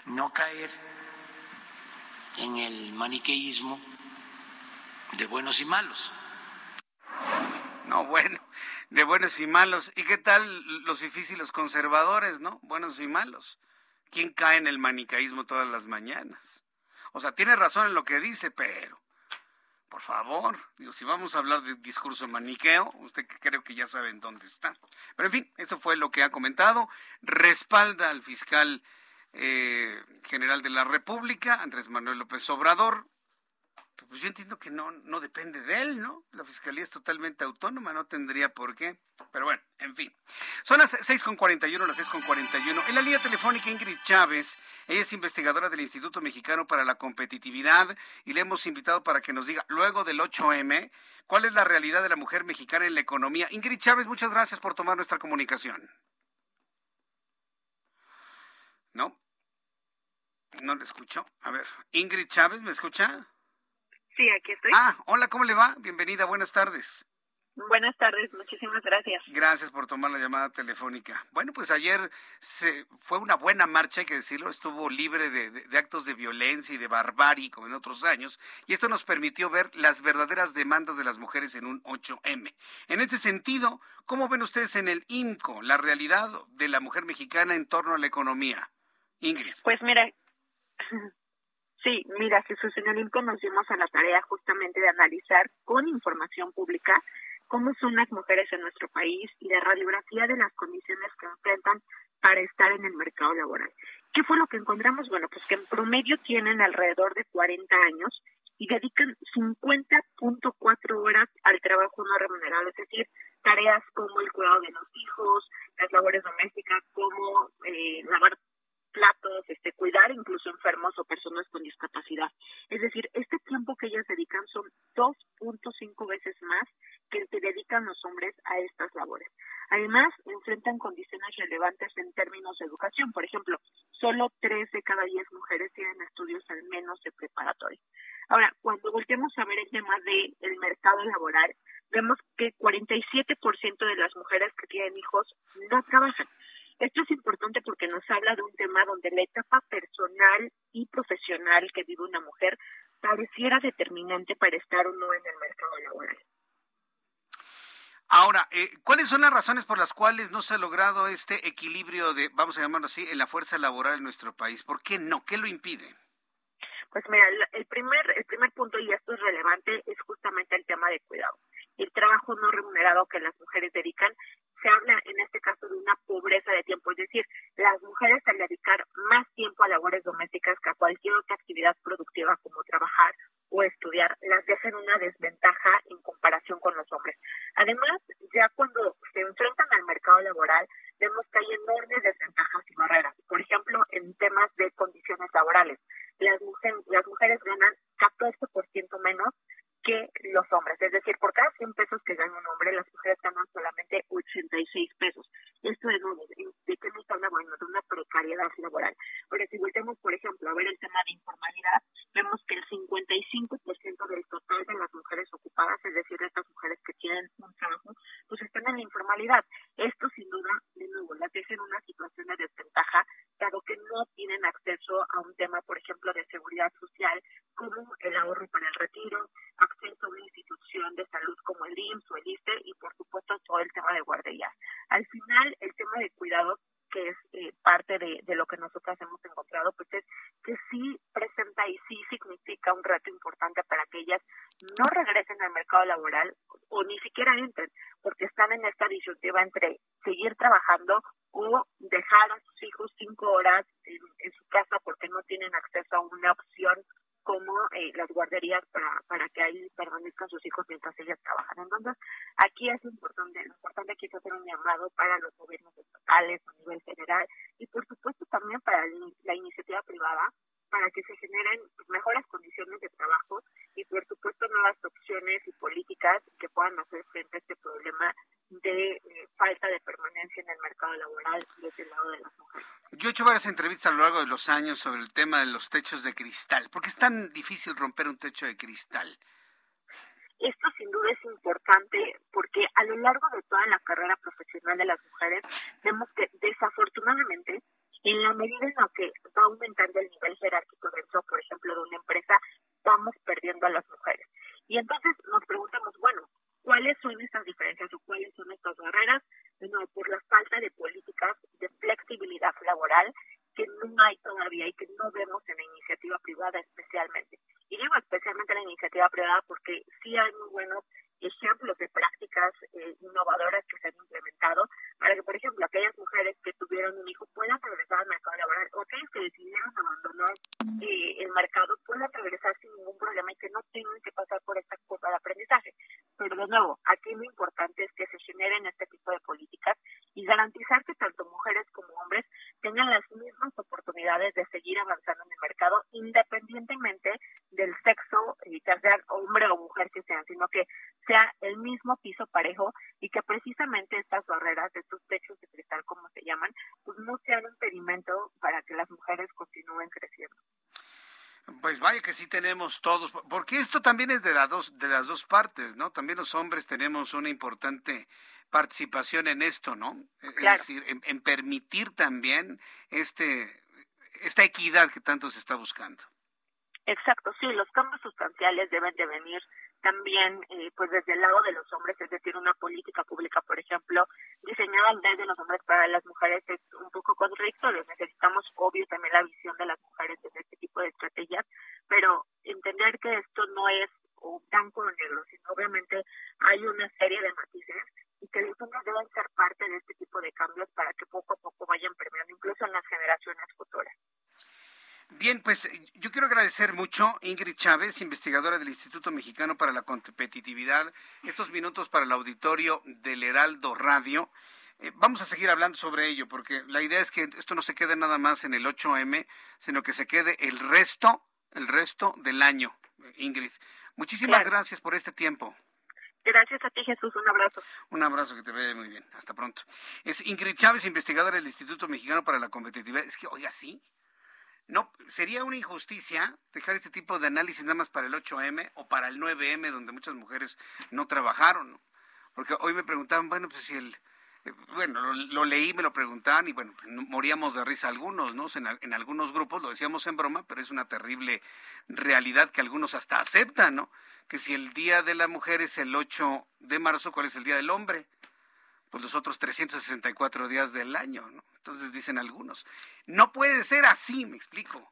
no caer en el maniqueísmo de buenos y malos. No, bueno, de buenos y malos. ¿Y qué tal los difíciles conservadores, no? Buenos y malos. ¿Quién cae en el maniqueísmo todas las mañanas? O sea, tiene razón en lo que dice, pero por favor, digo, si vamos a hablar de discurso maniqueo, usted creo que ya sabe en dónde está. Pero en fin, eso fue lo que ha comentado. Respalda al fiscal eh, general de la República, Andrés Manuel López Obrador. Pues yo entiendo que no, no depende de él, ¿no? La fiscalía es totalmente autónoma, no tendría por qué. Pero bueno, en fin. Son las 6.41, las 6.41. En la línea telefónica Ingrid Chávez, ella es investigadora del Instituto Mexicano para la Competitividad y le hemos invitado para que nos diga, luego del 8M, cuál es la realidad de la mujer mexicana en la economía. Ingrid Chávez, muchas gracias por tomar nuestra comunicación. ¿No? No le escucho. A ver, Ingrid Chávez, ¿me escucha? Sí, aquí estoy. Ah, hola, ¿cómo le va? Bienvenida, buenas tardes. Buenas tardes, muchísimas gracias. Gracias por tomar la llamada telefónica. Bueno, pues ayer se, fue una buena marcha, hay que decirlo, estuvo libre de, de, actos de violencia y de barbarie como en otros años, y esto nos permitió ver las verdaderas demandas de las mujeres en un 8M. En este sentido, ¿cómo ven ustedes en el IMCO la realidad de la mujer mexicana en torno a la economía? Ingrid. Pues mira, Sí, mira, Jesús, en el INCO nos dimos a la tarea justamente de analizar con información pública cómo son las mujeres en nuestro país y la radiografía de las condiciones que enfrentan para estar en el mercado laboral. ¿Qué fue lo que encontramos? Bueno, pues que en promedio tienen alrededor de 40 años y dedican 50.4 horas al trabajo no remunerado, es decir, tareas como el cuidado de los hijos, las labores domésticas, como eh, lavar platos, este, cuidar incluso enfermos o personas con discapacidad. Es decir, este tiempo que ellas dedican son 2.5 veces más que el que dedican los hombres a estas labores. Además, enfrentan condiciones relevantes en términos de educación. Por ejemplo, solo 3 de cada 10 mujeres tienen estudios al menos de preparatoria. Ahora, cuando volteamos a ver el tema del mercado laboral, vemos que 47% de las mujeres que tienen hijos no trabajan. Esto es importante porque nos habla de un tema donde la etapa personal y profesional que vive una mujer pareciera determinante para estar o no en el mercado laboral. Ahora, eh, ¿cuáles son las razones por las cuales no se ha logrado este equilibrio de, vamos a llamarlo así, en la fuerza laboral en nuestro país? ¿Por qué no? ¿Qué lo impide? Pues mira, el primer, el primer punto, y esto es relevante, es justamente el tema de cuidado el trabajo no remunerado que las mujeres dedican, se habla en este caso de una pobreza de tiempo, es decir, las mujeres al dedicar más tiempo a labores domésticas que a cualquier otra actividad productiva como trabajar o estudiar, las dejan una desventaja en comparación con los hombres. Además, ya cuando se enfrentan al mercado laboral, vemos que hay enormes desventajas y barreras. Por ejemplo, en temas de condiciones laborales, las, mujeres, las mujeres ganan 14% menos que los hombres. Es decir, por cada 100 pesos que gana un hombre, las mujeres ganan solamente 86 pesos. Esto es de qué nos habla, bueno, de una precariedad laboral. Pero si volvemos, por ejemplo, a ver el tema de informalidad, vemos que el 55% del total de las mujeres ocupadas, es decir, de estas mujeres que tienen un trabajo, pues están en la informalidad. Esto sin duda, de nuevo, las deja en una situación de desventaja, dado que no tienen acceso a un tema, por ejemplo, de seguridad social, como el ahorro para el retiro, una institución de salud como el IMSS o el ISTE y, por supuesto, todo el tema de guarderías. Al final, el tema de cuidado que es eh, parte de, de, lo que nosotros hemos encontrado, pues es que sí presenta y sí significa un reto importante para que ellas no regresen al mercado laboral o ni siquiera entren, porque están en esta disyuntiva entre seguir trabajando o dejar a sus hijos cinco horas en su casa porque no tienen acceso a una opción como eh, las guarderías para, para que ahí permanezcan sus hijos mientras ellas trabajan. Entonces, aquí es importante, lo importante aquí es hacer un llamado para los gobiernos estatales a nivel general y por supuesto también para la iniciativa privada para que se generen mejores condiciones de trabajo y por supuesto nuevas opciones y políticas que puedan hacer frente a este problema de eh, falta de permanencia en el mercado laboral desde el lado de las mujeres. Yo he hecho varias entrevistas a lo largo de los años sobre el tema de los techos de cristal. ¿Por qué es tan difícil romper un techo de cristal? Esto sin duda es importante porque a lo largo de toda la carrera profesional de las mujeres vemos que desafortunadamente en la medida en la que va aumentando el nivel jerárquico dentro, por ejemplo, de una empresa, vamos perdiendo a las mujeres. Y entonces nos preguntamos, bueno, ¿cuáles son estas diferencias o cuáles son estas barreras? No, por la falta de políticas de flexibilidad laboral que no hay todavía y que no vemos en la iniciativa privada especialmente. Y digo especialmente en la iniciativa privada porque sí hay muy buenos ejemplos de prácticas eh, innovadoras que se han implementado para que, por ejemplo, aquellas mujeres que tuvieron un hijo puedan regresar al mercado laboral o aquellas que decidieron abandonar eh, el mercado puedan regresar sin ningún problema y que no tengan que pasar por esta curva de aprendizaje. Pero de nuevo, aquí lo importante es que se generen este tipo de políticas y garantizar que tanto mujeres como hombres tengan las mismas oportunidades de seguir avanzando en el mercado independientemente del sexo, ya sea hombre o mujer que sean, sino que sea el mismo piso parejo y que precisamente estas barreras, estos techos de cristal como se llaman, pues no sean un impedimento para que las mujeres continúen creciendo. Pues vaya que sí tenemos todos, porque esto también es de las dos de las dos partes, ¿no? También los hombres tenemos una importante participación en esto, ¿no? Es decir, en, en, permitir también este esta equidad que tanto se está buscando. Exacto, sí, los cambios sustanciales deben de venir también eh, pues desde el lado de los hombres, es decir, una política pública, por ejemplo, diseñada desde los hombres para las mujeres es un poco contradictorio. Necesitamos, obvio, también la visión de las mujeres en este tipo de estrategias, pero entender que esto no es blanco o negro, sino obviamente hay una serie de matices y que los hombres deben ser parte de este tipo de cambios para que poco a poco vayan permeando incluso en las generaciones futuras. Bien, pues yo quiero agradecer mucho Ingrid Chávez, investigadora del Instituto Mexicano para la Competitividad, estos minutos para el auditorio del Heraldo Radio. Eh, vamos a seguir hablando sobre ello, porque la idea es que esto no se quede nada más en el 8M, sino que se quede el resto, el resto del año, Ingrid. Muchísimas claro. gracias por este tiempo. Gracias a ti, Jesús. Un abrazo. Un abrazo que te vea muy bien. Hasta pronto. Es Ingrid Chávez, investigadora del Instituto Mexicano para la Competitividad. Es que, oiga, sí, no, sería una injusticia dejar este tipo de análisis nada más para el 8M o para el 9M, donde muchas mujeres no trabajaron. Porque hoy me preguntaban, bueno, pues si el. Eh, bueno, lo, lo leí, me lo preguntaban y bueno, pues, moríamos de risa algunos, ¿no? En, en, algunos grupos lo decíamos en broma, pero es una terrible realidad que algunos hasta aceptan, ¿no? Que si el Día de la Mujer es el 8 de marzo, ¿cuál es el Día del Hombre? Pues los otros 364 días del año, ¿no? Entonces dicen algunos. No puede ser así, me explico.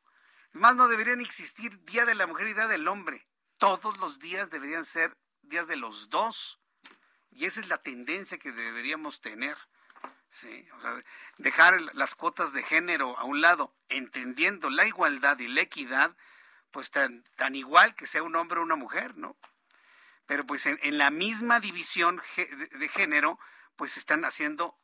Más no deberían existir Día de la Mujer y Día del Hombre. Todos los días deberían ser días de los dos. Y esa es la tendencia que deberíamos tener. Dejar las cuotas de género a un lado, entendiendo la igualdad y la equidad, pues tan, tan igual que sea un hombre o una mujer, ¿no? Pero pues en la misma división de género, pues están haciendo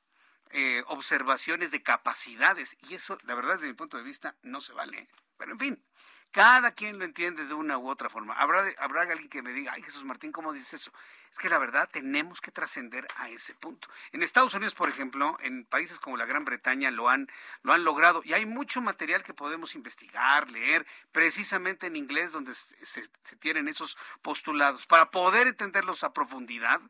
eh, observaciones de capacidades y eso, la verdad, desde mi punto de vista, no se vale. Pero en fin, Cada quien lo entiende de una u otra forma. Habrá, habrá alguien que me diga, ay Jesús Martín, ¿cómo dices eso? Es que la verdad tenemos que trascender a ese punto. En Estados Unidos, por ejemplo, en países como la Gran Bretaña lo han, lo han logrado y hay mucho material que podemos investigar, leer, precisamente en inglés donde se tienen esos postulados. Para poder entenderlos a profundidad,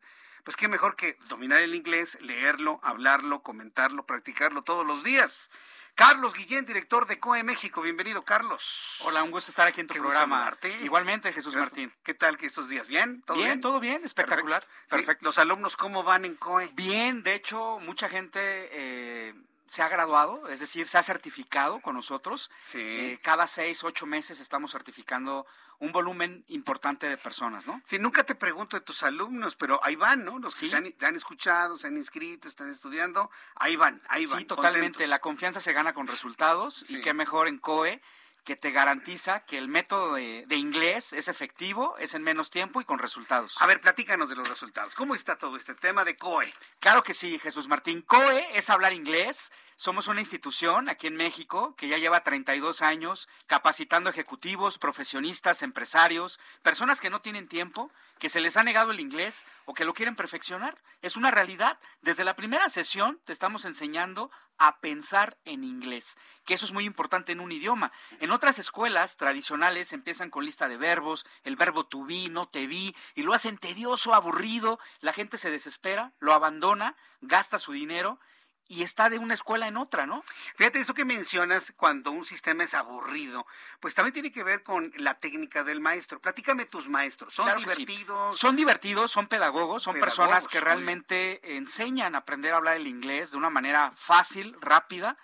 pues qué mejor que dominar el inglés, leerlo, hablarlo, comentarlo, practicarlo todos los días. Carlos Guillén, director de COE México. Bienvenido, Carlos. Hola, un gusto estar aquí en tu programa. Igualmente, Jesús Martín. ¿Qué tal que estos días? ¿Bien? ¿Todo bien? todo bien, espectacular. Perfecto. ¿Los alumnos cómo van en COE? Bien, de hecho, mucha gente... Eh, se ha graduado, es decir, se ha certificado con nosotros. Sí. Eh, cada seis, ocho meses estamos certificando un volumen importante de personas, ¿no? Sí, nunca te pregunto de tus alumnos, pero ahí van, ¿no? Los que se han, escuchado, se han inscrito, están estudiando, ahí van, ahí van. Sí, totalmente. La confianza se gana con resultados y qué mejor en COE que te garantiza que el método de, inglés es efectivo, es en menos tiempo y con resultados. A ver, platícanos de los resultados. ¿Cómo está todo este tema de COE? Claro que sí, Jesús Martín. COE es hablar inglés. Somos una institución aquí en México que ya lleva 32 años capacitando ejecutivos, profesionistas, empresarios, personas que no tienen tiempo, que se les ha negado el inglés o que lo quieren perfeccionar. Es una realidad. Desde la primera sesión te estamos enseñando a pensar en inglés, que eso es muy importante en un idioma. En otras escuelas tradicionales empiezan con lista de verbos, el verbo to be, no te vi, y lo hacen tedioso, aburrido, la gente se desespera, lo abandona, gasta su dinero y está de una escuela en otra, ¿no? Fíjate, eso que mencionas cuando un sistema es aburrido, pues también tiene que ver con la técnica del maestro. Platícame tus maestros, ¿son divertidos? Son divertidos, son pedagogos, son personas que realmente enseñan a aprender a hablar el inglés de una manera fácil, rápida.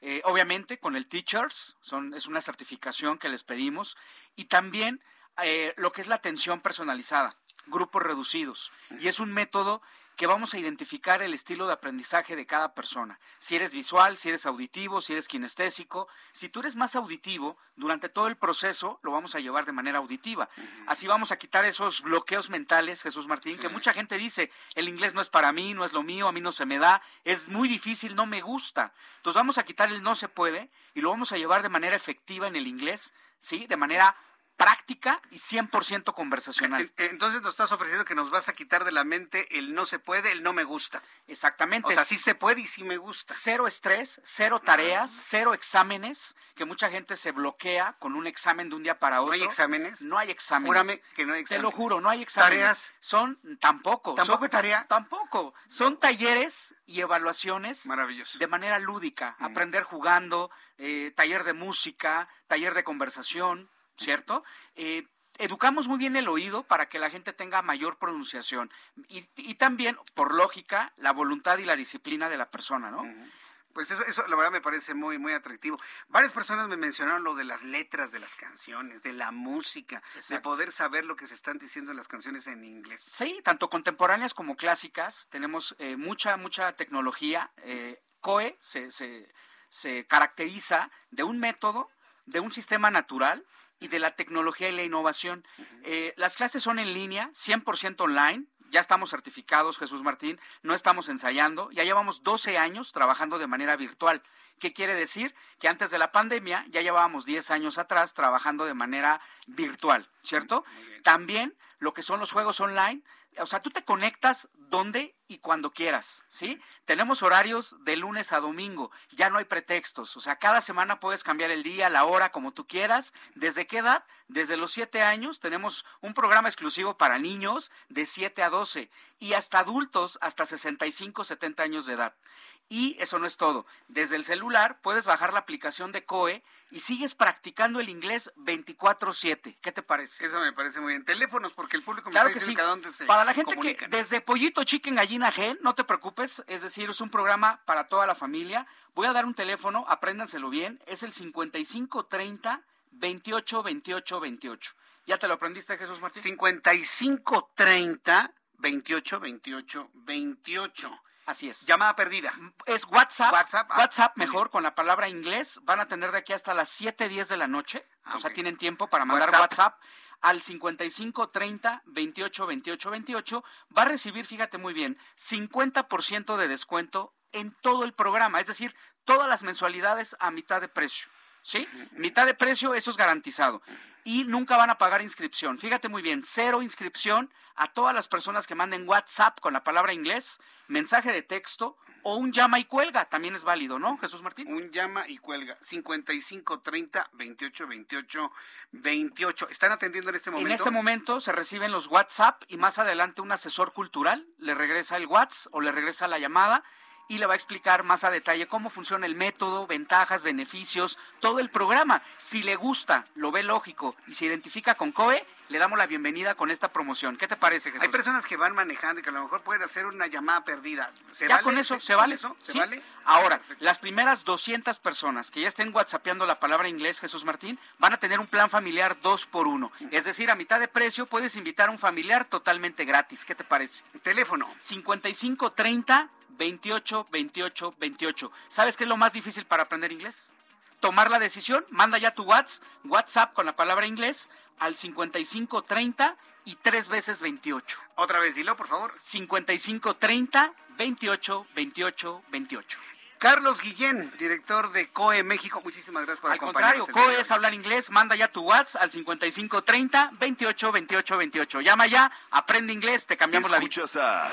Eh, obviamente con el Teachers, son, es una certificación que les pedimos, y también eh, lo que es la atención personalizada, grupos reducidos. Y es un método que vamos a identificar el estilo de aprendizaje de cada persona. Si eres visual, si eres auditivo, si eres kinestésico. Si tú eres más auditivo, durante todo el proceso lo vamos a llevar de manera auditiva. Así vamos a quitar esos bloqueos mentales, Jesús Martín, que mucha gente dice, el inglés no es para mí, no es lo mío, a mí no se me da, es muy difícil, no me gusta. Entonces vamos a quitar el no se puede y lo vamos a llevar de manera efectiva en el inglés, ¿sí? De manera práctica y 100% conversacional. Eh, eh, entonces nos estás ofreciendo que nos vas a quitar de la mente el no se puede, el no me gusta. Exactamente. O sea, sí se puede y sí me gusta. Cero estrés, cero tareas, cero exámenes, que mucha gente se bloquea con un examen de un día para otro. ¿No hay exámenes? No hay exámenes. Júrame que no hay exámenes. Te lo juro, no hay exámenes. ¿Tareas? Son, tampoco. ¿Tampoco tarea? Tampoco. Son talleres y evaluaciones. Maravilloso. De manera lúdica. Aprender jugando, eh, taller de música, taller de conversación ¿cierto? Eh, educamos muy bien el oído para que la gente tenga mayor pronunciación y, también, por lógica, la voluntad y la disciplina de la persona, ¿no? Pues eso, eso la verdad me parece muy, muy atractivo. Varias personas me mencionaron lo de las letras de las canciones, de la música, de poder saber lo que se están diciendo las canciones en inglés. Sí, tanto contemporáneas como clásicas. Tenemos eh, mucha, mucha tecnología. Eh, COE se, se, se caracteriza de un método, de un sistema natural, y de la tecnología y la innovación. Eh, las clases son en línea, 100% online. Ya estamos certificados, Jesús Martín, no estamos ensayando, ya llevamos 12 años trabajando de manera virtual. ¿Qué quiere decir? Que antes de la pandemia ya llevábamos 10 años atrás trabajando de manera virtual, ¿cierto? También lo que son los juegos online, o sea, tú te conectas donde y cuando quieras, ¿sí? Tenemos horarios de lunes a domingo, ya no hay pretextos, o sea, cada semana puedes cambiar el día, la hora, como tú quieras. ¿Desde qué edad? Desde los 7 años tenemos un programa exclusivo para niños de 7 a 12 y hasta adultos hasta 65, 70 años de edad. Y eso no es todo. Desde el celular puedes bajar la aplicación de COE y sigues practicando el inglés 24/7. ¿Qué te parece? Eso me parece muy bien. Teléfonos, porque el público me claro que sí. Para la gente que desde Pollito Chicken Gallina Gen, no te preocupes, es decir, es un programa para toda la familia. Voy a dar un teléfono, apréndanselo bien, es el 5530 28 28 28. ¿Ya te lo aprendiste, Jesús Martín? 5530 28 28 28. Así es. Llamada perdida. Es WhatsApp. WhatsApp, ah, WhatsApp mejor, con la palabra inglés. Van a tener de aquí hasta las 7, 10 de la noche. Ah, o sea, tienen tiempo para mandar WhatsApp. Al 55 30 28 28 28. Va a recibir, fíjate muy bien, 50% de descuento en todo el programa. Es decir, todas las mensualidades a mitad de precio. ¿sí? Mitad de precio, eso es garantizado. Y nunca van a pagar inscripción. Fíjate muy bien, cero inscripción a todas las personas que manden WhatsApp con la palabra inglés, mensaje de texto o un llama y cuelga, también es válido, ¿no, Jesús Martín? Un llama y cuelga, 55 30 28 28 28. ¿Están atendiendo en este momento? En este momento se reciben los WhatsApp y más adelante un asesor cultural le regresa el WhatsApp o le regresa la llamada y le va a explicar más a detalle cómo funciona el método, ventajas, beneficios, todo el programa. Si le gusta, lo ve lógico y se identifica con COE, le damos la bienvenida con esta promoción. ¿Qué te parece, Jesús? Hay personas que van manejando y que a lo mejor pueden hacer una llamada perdida. ¿Se ya con eso, ¿se vale? Eso? ¿Se vale? Ahora, las primeras 200 personas que ya estén whatsappeando la palabra inglés, Jesús Martín, van a tener un plan familiar dos por uno. Es decir, a mitad de precio puedes invitar a un familiar totalmente gratis. ¿Qué te parece? Teléfono. 5530 28 28 28. ¿Sabes qué es lo más difícil para aprender inglés? Tomar la decisión, manda ya tu WhatsApp, WhatsApp con la palabra inglés al 5530 y tres veces 28. Otra vez, dilo, por favor. 5530 28 28 28. Carlos Guillén, director de COE México, muchísimas gracias por Al contrario, COE es hablar inglés, manda ya tu WhatsApp al 5530 28 28 28. Llama ya, aprende inglés, te cambiamos la vida.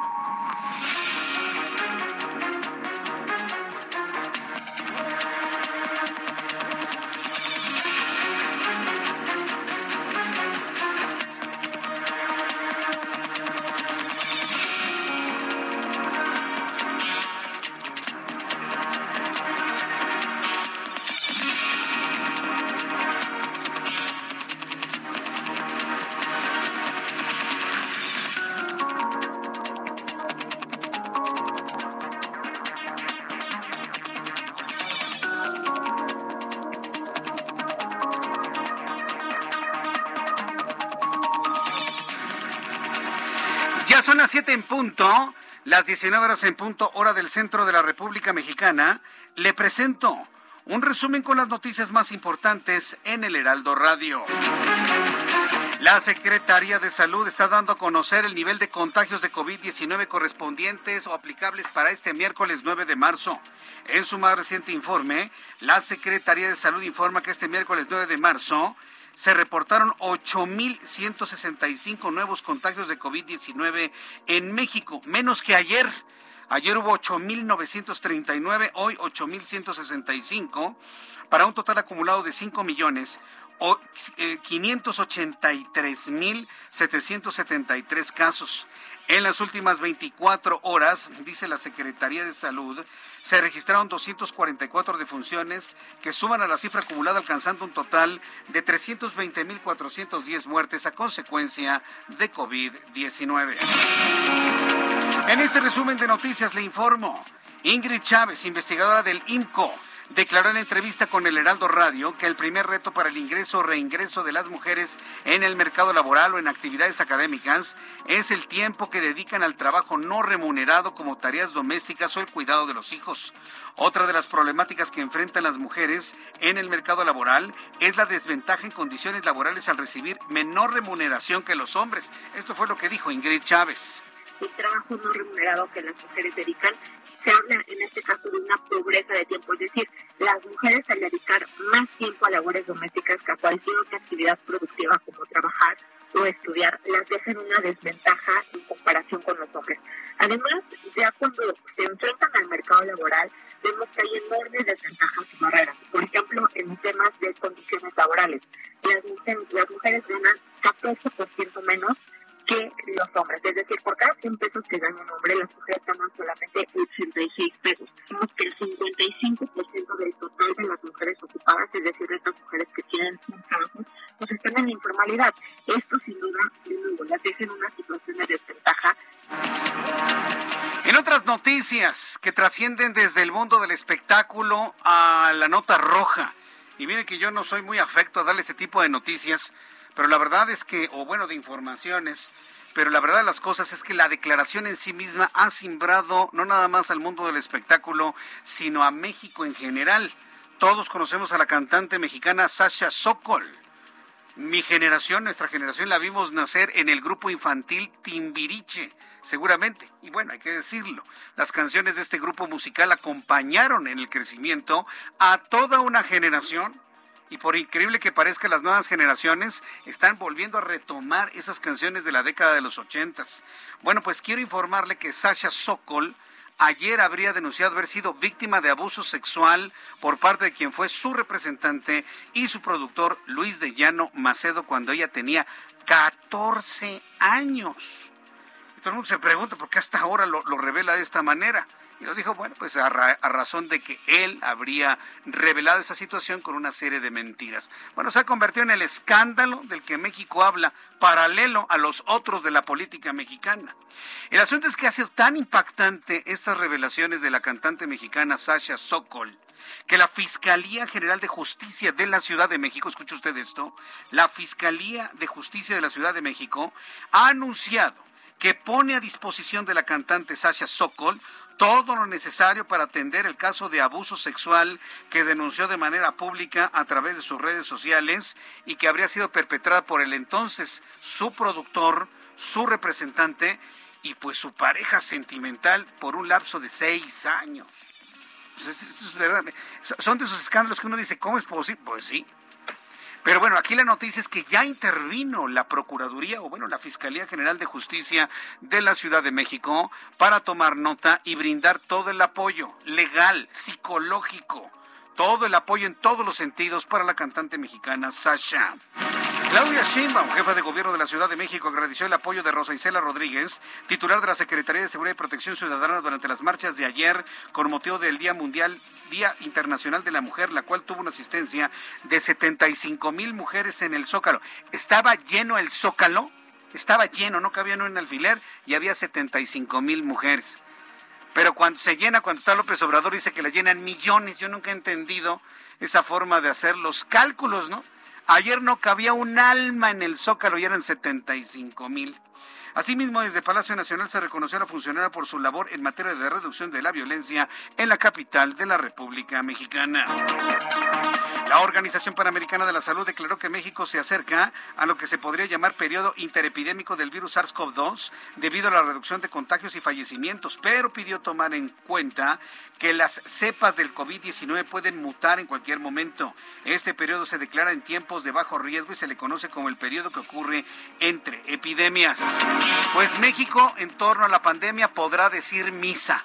Las 19 horas en punto, hora del centro de la República Mexicana. Le presento un resumen con las noticias más importantes en el Heraldo Radio. La Secretaría de Salud está dando a conocer el nivel de contagios de COVID-19 correspondientes o aplicables para este miércoles 9 de marzo. En su más reciente informe, la Secretaría de Salud informa que este miércoles 9 de marzo se reportaron 8.165 nuevos contagios de COVID-19 en México, menos que ayer. Ayer hubo 8.939, hoy 8.165, para un total acumulado de 5 millones 583.773 eh, casos. En las últimas 24 horas, dice la Secretaría de Salud, se registraron 244 defunciones que suman a la cifra acumulada alcanzando un total de 320.410 muertes a consecuencia de COVID-19. En este resumen de noticias le informo, Ingrid Chávez, investigadora del IMCO, declaró en entrevista con el Heraldo Radio que el primer reto para el ingreso o reingreso de las mujeres en el mercado laboral o en actividades académicas es el tiempo que dedican al trabajo no remunerado como tareas domésticas o el cuidado de los hijos. Otra de las problemáticas que enfrentan las mujeres en el mercado laboral es la desventaja en condiciones laborales al recibir menor remuneración que los hombres. Esto fue lo que dijo Ingrid Chávez el trabajo no remunerado que las mujeres dedican se habla en este caso de una pobreza de tiempo, es decir, las mujeres al dedicar más tiempo a labores domésticas que a cualquier otra actividad productiva como trabajar o estudiar, las dejan una desventaja en comparación con los hombres. Además, ya cuando se enfrentan al mercado laboral, vemos que hay enormes desventajas y barreras. Por ejemplo, en temas de condiciones laborales, las mujeres, las mujeres ganan 14% menos que los hombres. Es decir, por 100 pesos que gana un hombre, las mujeres ganan solamente 86 pesos. Vemos que el 55% del total de las mujeres ocupadas, es decir, de estas mujeres que tienen un trabajo, pues está están en informalidad. Esto sin duda, las deja en una situación de desventaja. En otras noticias que trascienden desde el mundo del espectáculo a la nota roja, y mire que yo no soy muy afecto a darle este tipo de noticias, pero la verdad es que, o bueno, de informaciones, pero la verdad de las cosas es que la declaración en sí misma ha simbrado no nada más al mundo del espectáculo, sino a México en general. Todos conocemos a la cantante mexicana Sasha Sokol. Mi generación, nuestra generación, la vimos nacer en el grupo infantil Timbiriche, seguramente. Y bueno, hay que decirlo, las canciones de este grupo musical acompañaron en el crecimiento a toda una generación y por increíble que parezca, las nuevas generaciones están volviendo a retomar esas canciones de la década de los ochentas. Bueno, pues quiero informarle que Sasha Sokol ayer habría denunciado haber sido víctima de abuso sexual por parte de quien fue su representante y su productor Luis de Llano Macedo cuando ella tenía 14 años. todo el mundo se pregunta por qué hasta ahora lo, lo revela de esta manera. Y lo dijo, bueno, pues a, razón de que él habría revelado esa situación con una serie de mentiras. Bueno, se ha convertido en el escándalo del que México habla, paralelo a los otros de la política mexicana. El asunto es que ha sido tan impactante estas revelaciones de la cantante mexicana Sasha Sokol, que la Fiscalía General de Justicia de la Ciudad de México, escuche usted esto, la Fiscalía de Justicia de la Ciudad de México ha anunciado que pone a disposición de la cantante Sasha Sokol todo lo necesario para atender el caso de abuso sexual que denunció de manera pública a través de sus redes sociales y que habría sido perpetrada por el entonces su productor, su representante y pues su pareja sentimental por un lapso de seis años. Son de esos escándalos que uno dice, ¿cómo es posible? Pues sí, pero bueno, aquí la noticia es que ya intervino la Procuraduría o bueno, la Fiscalía General de Justicia de la Ciudad de México para tomar nota y brindar todo el apoyo legal, psicológico, todo el apoyo en todos los sentidos para la cantante mexicana Sasha. Claudia Sheinbaum, jefa de gobierno de la Ciudad de México, agradeció el apoyo de Rosa Isela Rodríguez, titular de la Secretaría de Seguridad y Protección Ciudadana durante las marchas de ayer con motivo del Día Mundial Día Internacional de la Mujer, la cual tuvo una asistencia de 75 mil mujeres en el Zócalo. Estaba lleno el Zócalo, estaba lleno, no cabía en un alfiler y había 75 mil mujeres. Pero cuando se llena, cuando está López Obrador, dice que la llenan millones. Yo nunca he entendido esa forma de hacer los cálculos, ¿no? Ayer no cabía un alma en el Zócalo y eran 75 mil. Asimismo, desde Palacio Nacional se reconoció a la funcionaria por su labor en materia de reducción de la violencia en la capital de la República Mexicana. La Organización Panamericana de la Salud declaró que México se acerca a lo que se podría llamar periodo interepidémico del virus SARS-CoV-2 debido a la reducción de contagios y fallecimientos, pero pidió tomar en cuenta que las cepas del COVID-19 pueden mutar en cualquier momento. Este periodo se declara en tiempos de bajo riesgo y se le conoce como el periodo que ocurre entre epidemias. Pues México en torno a la pandemia podrá decir misa.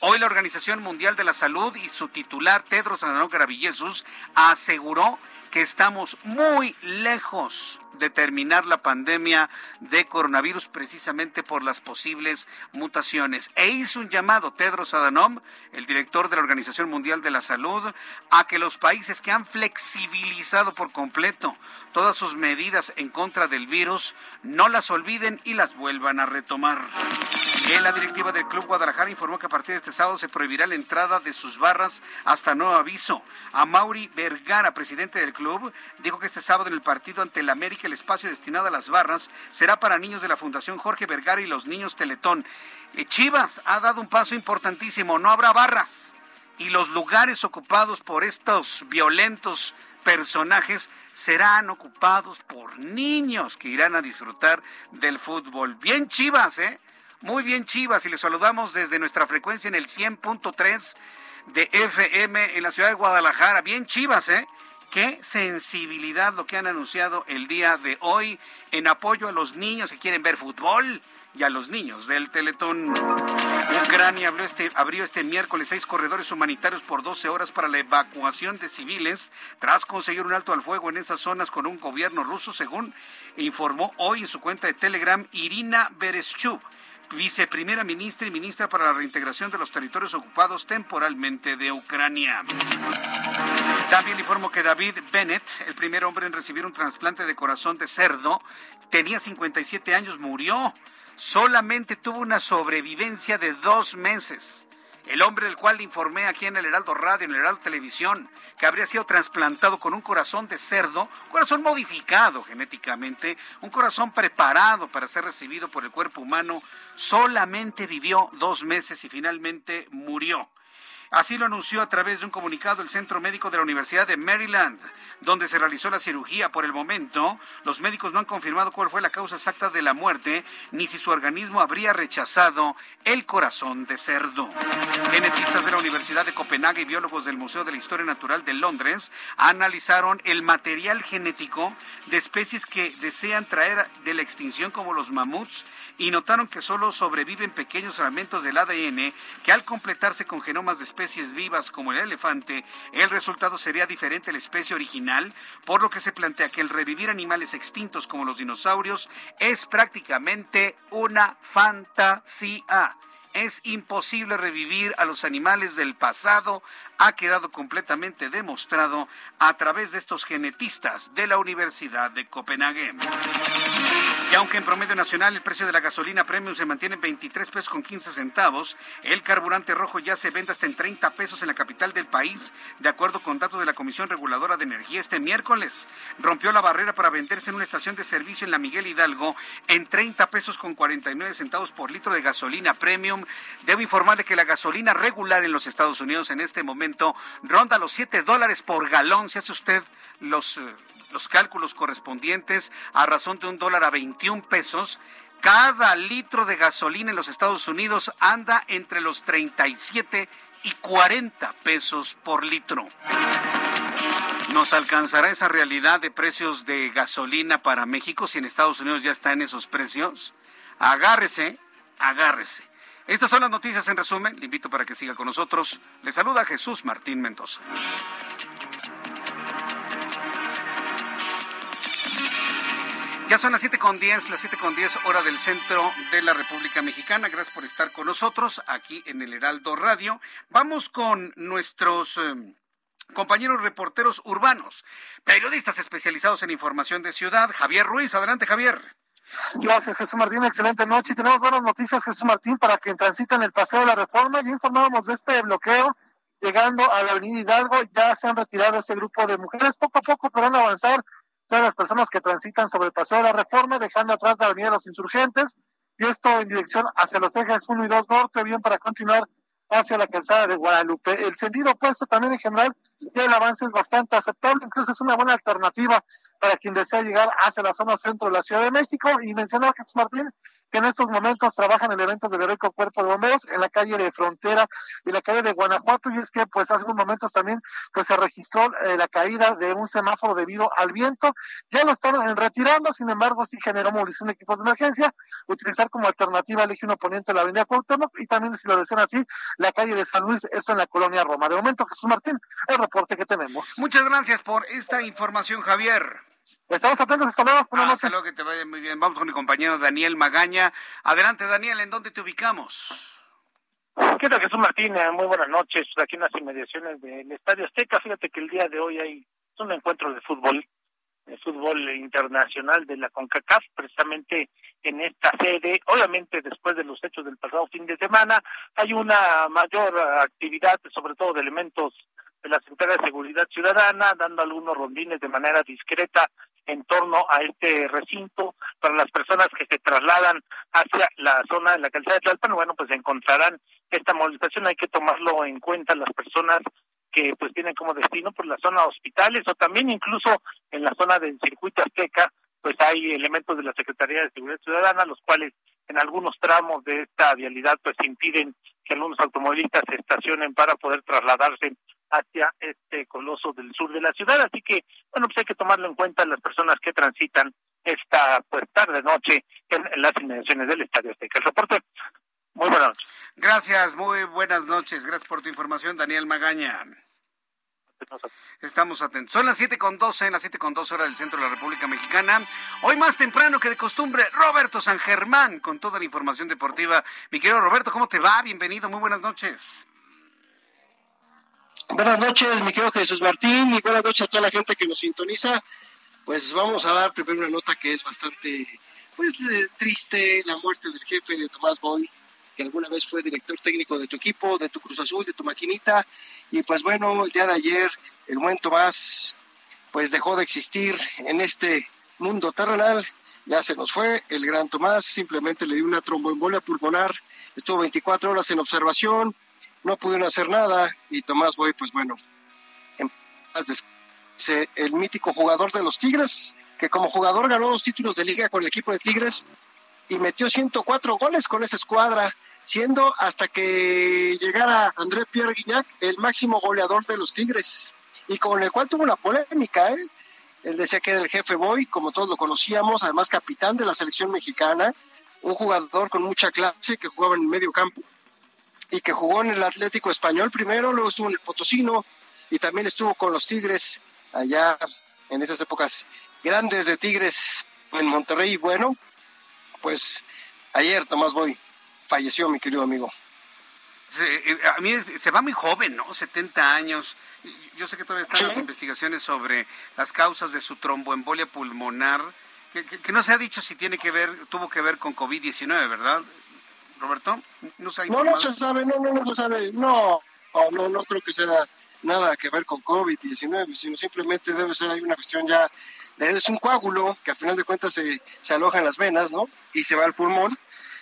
Hoy la Organización Mundial de la Salud y su titular Tedros Adhanom Ghebreyesus aseguró que estamos muy lejos de terminar la pandemia de coronavirus precisamente por las posibles mutaciones. E hizo un llamado Tedros Adhanom, el director de la Organización Mundial de la Salud, a que los países que han flexibilizado por completo todas sus medidas en contra del virus no las olviden y las vuelvan a retomar. En la directiva del Club Guadalajara informó que a partir de este sábado se prohibirá la entrada de sus barras hasta nuevo aviso. A Mauri Vergara, presidente del club, dijo que este sábado en el partido ante el América el espacio destinado a las barras será para niños de la Fundación Jorge Vergara y los niños Teletón. Eh, Chivas ha dado un paso importantísimo, no habrá barras y los lugares ocupados por estos violentos personajes serán ocupados por niños que irán a disfrutar del fútbol. Bien Chivas, ¿eh? Muy bien Chivas y les saludamos desde nuestra frecuencia en el 100.3 de FM en la ciudad de Guadalajara. Bien Chivas, ¿eh? Qué sensibilidad lo que han anunciado el día de hoy en apoyo a los niños que quieren ver fútbol y a los niños del Teletón. Ucrania abrió este, abrió este miércoles seis corredores humanitarios por 12 horas para la evacuación de civiles tras conseguir un alto al fuego en esas zonas con un gobierno ruso, según informó hoy en su cuenta de Telegram Irina Bereshchuk viceprimera ministra y ministra para la reintegración de los territorios ocupados temporalmente de Ucrania. También informo que David Bennett, el primer hombre en recibir un trasplante de corazón de cerdo, tenía 57 años, murió. Solamente tuvo una sobrevivencia de dos meses. El hombre del cual le informé aquí en el Heraldo Radio, en el Heraldo Televisión, que habría sido trasplantado con un corazón de cerdo, corazón modificado genéticamente, un corazón preparado para ser recibido por el cuerpo humano, solamente vivió dos meses y finalmente murió. Así lo anunció a través de un comunicado el Centro Médico de la Universidad de Maryland, donde se realizó la cirugía. Por el momento, los médicos no han confirmado cuál fue la causa exacta de la muerte, ni si su organismo habría rechazado el corazón de cerdo. Genetistas de la Universidad de Copenhague y biólogos del Museo de la Historia Natural de Londres analizaron el material genético de especies que desean traer de la extinción como los mamuts y notaron que solo sobreviven pequeños fragmentos del ADN que al completarse con genomas de especies especies vivas como el elefante, el resultado sería diferente a la especie original, por lo que se plantea que el revivir animales extintos como los dinosaurios es prácticamente una fantasía. Es imposible revivir a los animales del pasado, ha quedado completamente demostrado a través de estos genetistas de la Universidad de Copenhague. Y aunque en promedio nacional el precio de la gasolina premium se mantiene en 23 pesos con 15 centavos, el carburante rojo ya se vende hasta en 30 pesos en la capital del país, de acuerdo con datos de la Comisión Reguladora de Energía este miércoles. Rompió la barrera para venderse en una estación de servicio en la Miguel Hidalgo en 30 pesos con 49 centavos por litro de gasolina premium. Debo informarle que la gasolina regular en los Estados Unidos en este momento ronda los 7 dólares por galón. Si hace usted los eh, los cálculos correspondientes a razón de un dólar a 21 pesos, cada litro de gasolina en los Estados Unidos anda entre los 37 y 40 pesos por litro. ¿Nos alcanzará esa realidad de precios de gasolina para México si en Estados Unidos ya está en esos precios? Agárrese, agárrese. Estas son las noticias en resumen. Le invito para que siga con nosotros. Le saluda Jesús Martín Mendoza. Ya son las 7 con 10, las 7 con 10 hora del centro de la República Mexicana. Gracias por estar con nosotros aquí en el Heraldo Radio. Vamos con nuestros eh, compañeros reporteros urbanos, periodistas especializados en información de ciudad. Javier Ruiz, adelante Javier. Gracias, Jesús Martín. Excelente noche. Tenemos buenas noticias, Jesús Martín, para quien transita en el Paseo de la Reforma. Ya informábamos de este bloqueo. Llegando a la Avenida Hidalgo, ya se han retirado ese grupo de mujeres. Poco a poco podrán avanzar todas las personas que transitan sobre el paseo de la reforma, dejando atrás la avenida de los insurgentes, y esto en dirección hacia los ejes 1 y 2 norte, bien para continuar hacia la calzada de Guadalupe. El sentido opuesto también en general, ya el avance es bastante aceptable, incluso es una buena alternativa para quien desea llegar hacia la zona centro de la Ciudad de México. Y mencionar, Jesús Martín, que en estos momentos trabajan en eventos del Heroico Cuerpo de Bomberos en la calle de Frontera y la calle de Guanajuato y es que pues hace unos momentos también pues se registró eh, la caída de un semáforo debido al viento, ya lo están retirando, sin embargo sí generó movilización de equipos de emergencia, utilizar como alternativa el eje 1 poniente la avenida Cuauhtémoc y también si lo desean así, la calle de San Luis, esto en la colonia Roma. De momento Jesús Martín, el reporte que tenemos. Muchas gracias por esta información Javier. Estamos atentos, hasta luego. hasta luego, que te vaya muy bien. Vamos con mi compañero Daniel Magaña. Adelante, Daniel, ¿en dónde te ubicamos? ¿Qué tal, Jesús Martínez? Muy buenas noches. Aquí en las inmediaciones del Estadio Azteca. Fíjate que el día de hoy hay un encuentro de fútbol, de fútbol internacional de la CONCACAF, precisamente en esta sede. Obviamente, después de los hechos del pasado fin de semana, hay una mayor actividad, sobre todo de elementos de la Secretaría de Seguridad Ciudadana, dando algunos rondines de manera discreta en torno a este recinto para las personas que se trasladan hacia la zona de la calzada de Tlalpan, bueno, pues encontrarán esta movilización, hay que tomarlo en cuenta las personas que pues tienen como destino por la zona de hospitales o también incluso en la zona del circuito azteca, pues hay elementos de la Secretaría de Seguridad Ciudadana, los cuales en algunos tramos de esta vialidad pues impiden que algunos automovilistas se estacionen para poder trasladarse hacia este coloso del sur de la ciudad. Así que, bueno, pues hay que tomarlo en cuenta las personas que transitan esta pues tarde noche en, las inmediaciones del Estadio Azteca. El reporte, muy buenas noches. Gracias, muy buenas noches. Gracias por tu información, Daniel Magaña. Estamos atentos. Son las siete con doce, en las siete con doce hora del centro de la República Mexicana. Hoy más temprano que de costumbre, Roberto San Germán con toda la información deportiva. Mi querido Roberto, ¿cómo te va? Bienvenido, muy buenas noches. Buenas noches, mi querido Jesús Martín, y buenas noches a toda la gente que nos sintoniza. Pues vamos a dar primero una nota que es bastante pues triste, la muerte del jefe de Tomás Boy, que alguna vez fue director técnico de tu equipo, de tu Cruz Azul, de tu maquinita, y pues bueno, el día de ayer el buen Tomás pues dejó de existir en este mundo terrenal, ya se nos fue, el gran Tomás simplemente le dio una tromboembolia pulmonar, estuvo 24 horas en observación, no pudieron hacer nada y Tomás Boy pues bueno, en paz el mítico jugador de los Tigres, que como jugador ganó dos títulos de liga con el equipo de Tigres y metió 104 goles con esa escuadra, siendo hasta que llegara André Pierre Guignac el máximo goleador de los Tigres, y con el cual tuvo una polémica, ¿eh? Él decía que era el jefe Boy, como todos lo conocíamos, además capitán de la selección mexicana, un jugador con mucha clase que jugaba en el medio campo y que jugó en el Atlético Español primero, luego estuvo en el Potosino y también estuvo con los Tigres allá en esas épocas grandes de Tigres en Monterrey. Bueno, pues ayer Tomás Boy falleció, mi querido amigo. Eh, a mí se va muy joven, ¿no? 70 años. Yo sé que todavía están las investigaciones sobre las causas de su tromboembolia pulmonar, que, no se ha dicho si tiene que ver, tuvo que ver con COVID-19, ¿verdad, Roberto? No se No, no se sabe, no, no, no se sabe. No, no, no creo que sea nada que ver con COVID-19, sino simplemente debe ser hay una cuestión ya, es un coágulo que al final de cuentas se, se aloja en las venas, ¿no? Y se va al pulmón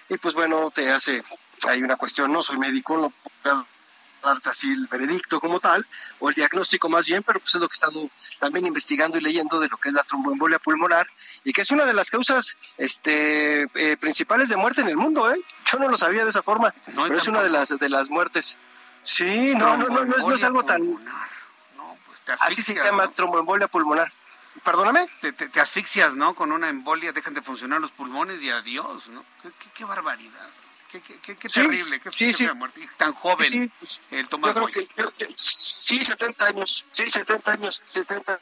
y pues bueno, te hace, hay una cuestión, no soy médico, no puedo darte así el veredicto como tal, o el diagnóstico más bien, pero pues es lo que he estado también investigando y leyendo de lo que es la tromboembolia pulmonar, y que es una de las causas este, eh, principales de muerte en el mundo, ¿eh? Yo no lo sabía de esa forma, pero es una de las, de las muertes Sí, no, no, no, no, es, algo tan... Pues Así se llama tromboembolia pulmonar. Perdóname. Te, asfixias, ¿no? Con una embolia, dejan de funcionar los pulmones y adiós, ¿no? Qué, barbaridad. Qué, qué, qué terrible, qué, sí, muerte. tan joven pues, el Tomás yo creo que, sí, 70 años, sí, 70 años, 70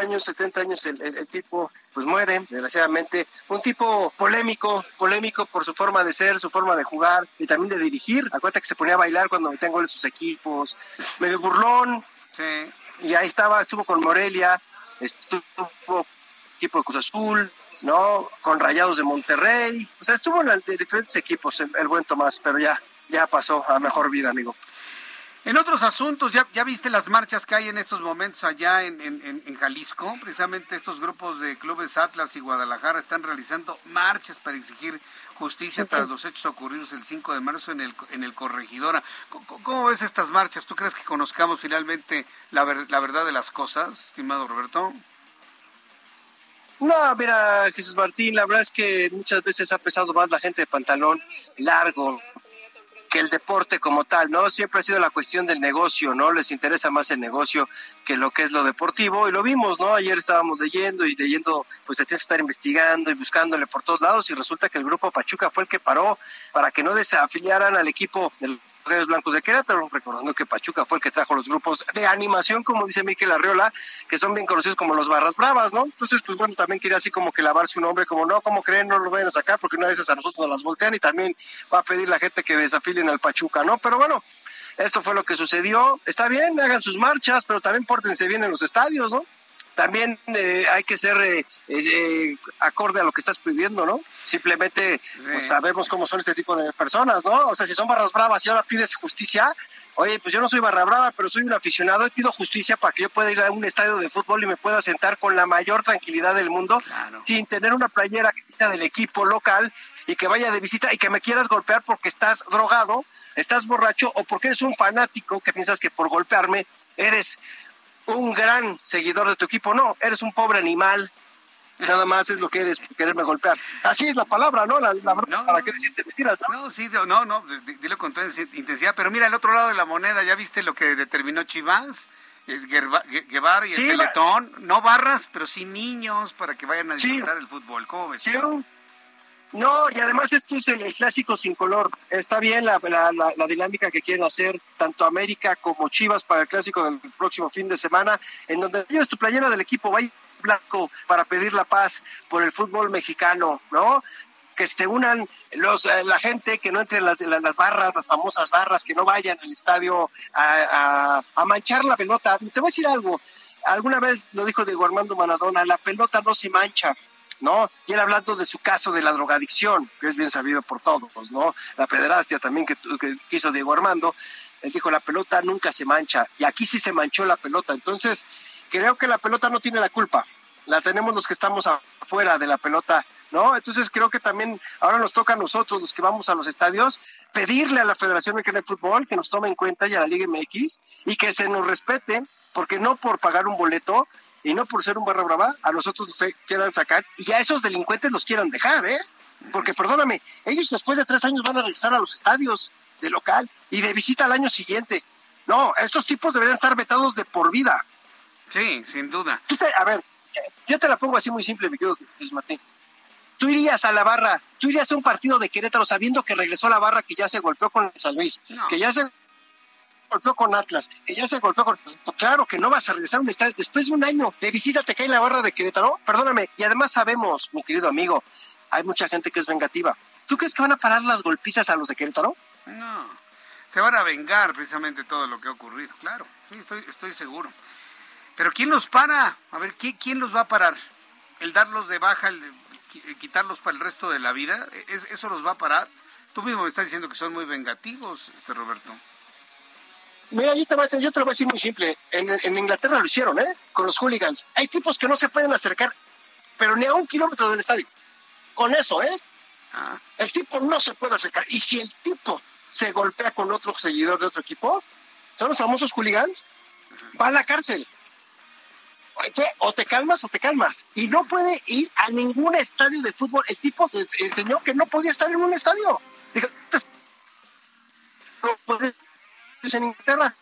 años, 70 años el, tipo pues muere, desgraciadamente. Un tipo polémico, polémico por su forma de ser, su forma de jugar y también de dirigir. Acuérdate que se ponía a bailar cuando metían goles sus equipos, medio burlón. Sí. Y ahí estaba, estuvo con Morelia, estuvo equipo de Cruz Azul, ¿no? Con Rayados de Monterrey. O sea, estuvo en diferentes equipos el, el buen Tomás, pero ya, ya pasó a mejor vida, amigo. En otros asuntos, ¿ya, ¿ya viste las marchas que hay en estos momentos allá en, en, Jalisco? Precisamente estos grupos de clubes Atlas y Guadalajara están realizando marchas para exigir justicia tras los hechos ocurridos el 5 de marzo en el, en el Corregidora. ¿Cómo, ves estas marchas? ¿Tú crees que conozcamos finalmente la, la verdad de las cosas, estimado Roberto? No, mira, Jesús Martín, la verdad es que muchas veces ha pesado más la gente de pantalón largo, que el deporte como tal, ¿no? Siempre ha sido la cuestión del negocio, ¿no? Les interesa más el negocio que lo que es lo deportivo y lo vimos, ¿no? Ayer estábamos leyendo y leyendo, pues se tienes que estar investigando y buscándole por todos lados y resulta que el grupo Pachuca fue el que paró para que no desafiliaran al equipo del Reyes Blancos de Querétaro, recordando que Pachuca fue el que trajo los grupos de animación, como dice Miquel Arriola, que son bien conocidos como los Barras Bravas, ¿no? Entonces, pues bueno, también quería así como que lavar su nombre, como no, como creen, no lo vayan a sacar, porque una vez a nosotros nos las voltean y también va a pedir la gente que desafilen al Pachuca, ¿no? Pero bueno, esto fue lo que sucedió. Está bien, hagan sus marchas, pero también pórtense bien en los estadios, ¿no? También eh, hay que ser eh, eh, acorde a lo que estás pidiendo, ¿no? Simplemente pues, sabemos cómo son este tipo de personas, ¿no? O sea, si son barras bravas y ahora pides justicia, oye, pues yo no soy barra brava, pero soy un aficionado y pido justicia para que yo pueda ir a un estadio de fútbol y me pueda sentar con la mayor tranquilidad del mundo sin tener una playera del equipo local y que vaya de visita y que me quieras golpear porque estás drogado, estás borracho o porque eres un fanático que piensas que por golpearme eres un gran seguidor de tu equipo. No, eres un pobre animal. Nada más es lo que eres por quererme golpear. Así es la palabra, ¿no? La, ¿Para qué decirte mentiras? No, no sí, no, no, dilo con toda intensidad. Pero mira, el otro lado de la moneda, ¿ya viste lo que determinó Chivas? Guevara y el Teletón, no barras, pero sí niños para que vayan a disfrutar el fútbol. ¿Cómo ves? No, y además esto es el clásico sin color. Está bien la, la, dinámica que quieren hacer tanto América como Chivas para el clásico del próximo fin de semana, en donde lleves tu playera del equipo, vaya blanco para pedir la paz por el fútbol mexicano, ¿no? que se unan los, eh, la gente, que no entren las, las barras, las famosas barras, que no vayan al estadio a, a, manchar la pelota. Te voy a decir algo, alguna vez lo dijo Diego Armando Maradona, la pelota no se mancha, ¿no? Y él hablando de su caso de la drogadicción, que es bien sabido por todos, ¿no? La pederastia también que, que hizo Diego Armando, él dijo, la pelota nunca se mancha, y aquí sí se manchó la pelota, entonces creo que la pelota no tiene la culpa, la tenemos los que estamos afuera de la pelota, ¿no? Entonces creo que también ahora nos toca a nosotros, los que vamos a los estadios, pedirle a la Federación Mexicana de Fútbol que nos tome en cuenta y a la Liga MX y que se nos respete, porque no por pagar un boleto y no por ser un barra brava, a nosotros nos quieran sacar y a esos delincuentes los quieran dejar, ¿eh? Porque perdóname, ellos después de tres años van a regresar a los estadios de local y de visita al año siguiente. No, estos tipos deberían estar vetados de por vida. Sí, sin duda. a ver, yo te la pongo así muy simple, mi querido Jesús Martín. Tú irías a la barra, tú irías a un partido de Querétaro sabiendo que regresó la barra que ya se golpeó con San Luis, que ya se golpeó con Atlas, que ya se golpeó con... Pues, claro que no vas a regresar a un estadio. Después de un año de visita te cae la barra de Querétaro. Perdóname. Y además sabemos, mi querido amigo, hay mucha gente que es vengativa. ¿Tú crees que van a parar las golpizas a los de Querétaro? No. Se van a vengar precisamente todo lo que ha ocurrido. Claro. Sí, estoy, estoy seguro. Pero ¿quién los para? A ver, ¿quién, los va a parar? ¿El darlos de baja, el quitarlos para el resto de la vida? ¿Eso los va a parar? Tú mismo me estás diciendo que son muy vengativos, este Roberto. Mira, yo te, voy a, yo te lo voy a decir muy simple. En, Inglaterra lo hicieron, ¿eh? Con los hooligans. Hay tipos que no se pueden acercar, pero ni a un kilómetro del estadio. Con eso, ¿eh? Ah. El tipo no se puede acercar. Y si el tipo se golpea con otro seguidor de otro equipo, son los famosos hooligans, va a la cárcel o te calmas o te calmas. Y no puede ir a ningún estadio de fútbol. El tipo enseñó que no podía estar en un estadio. Dijo, no puedes en Inglaterra.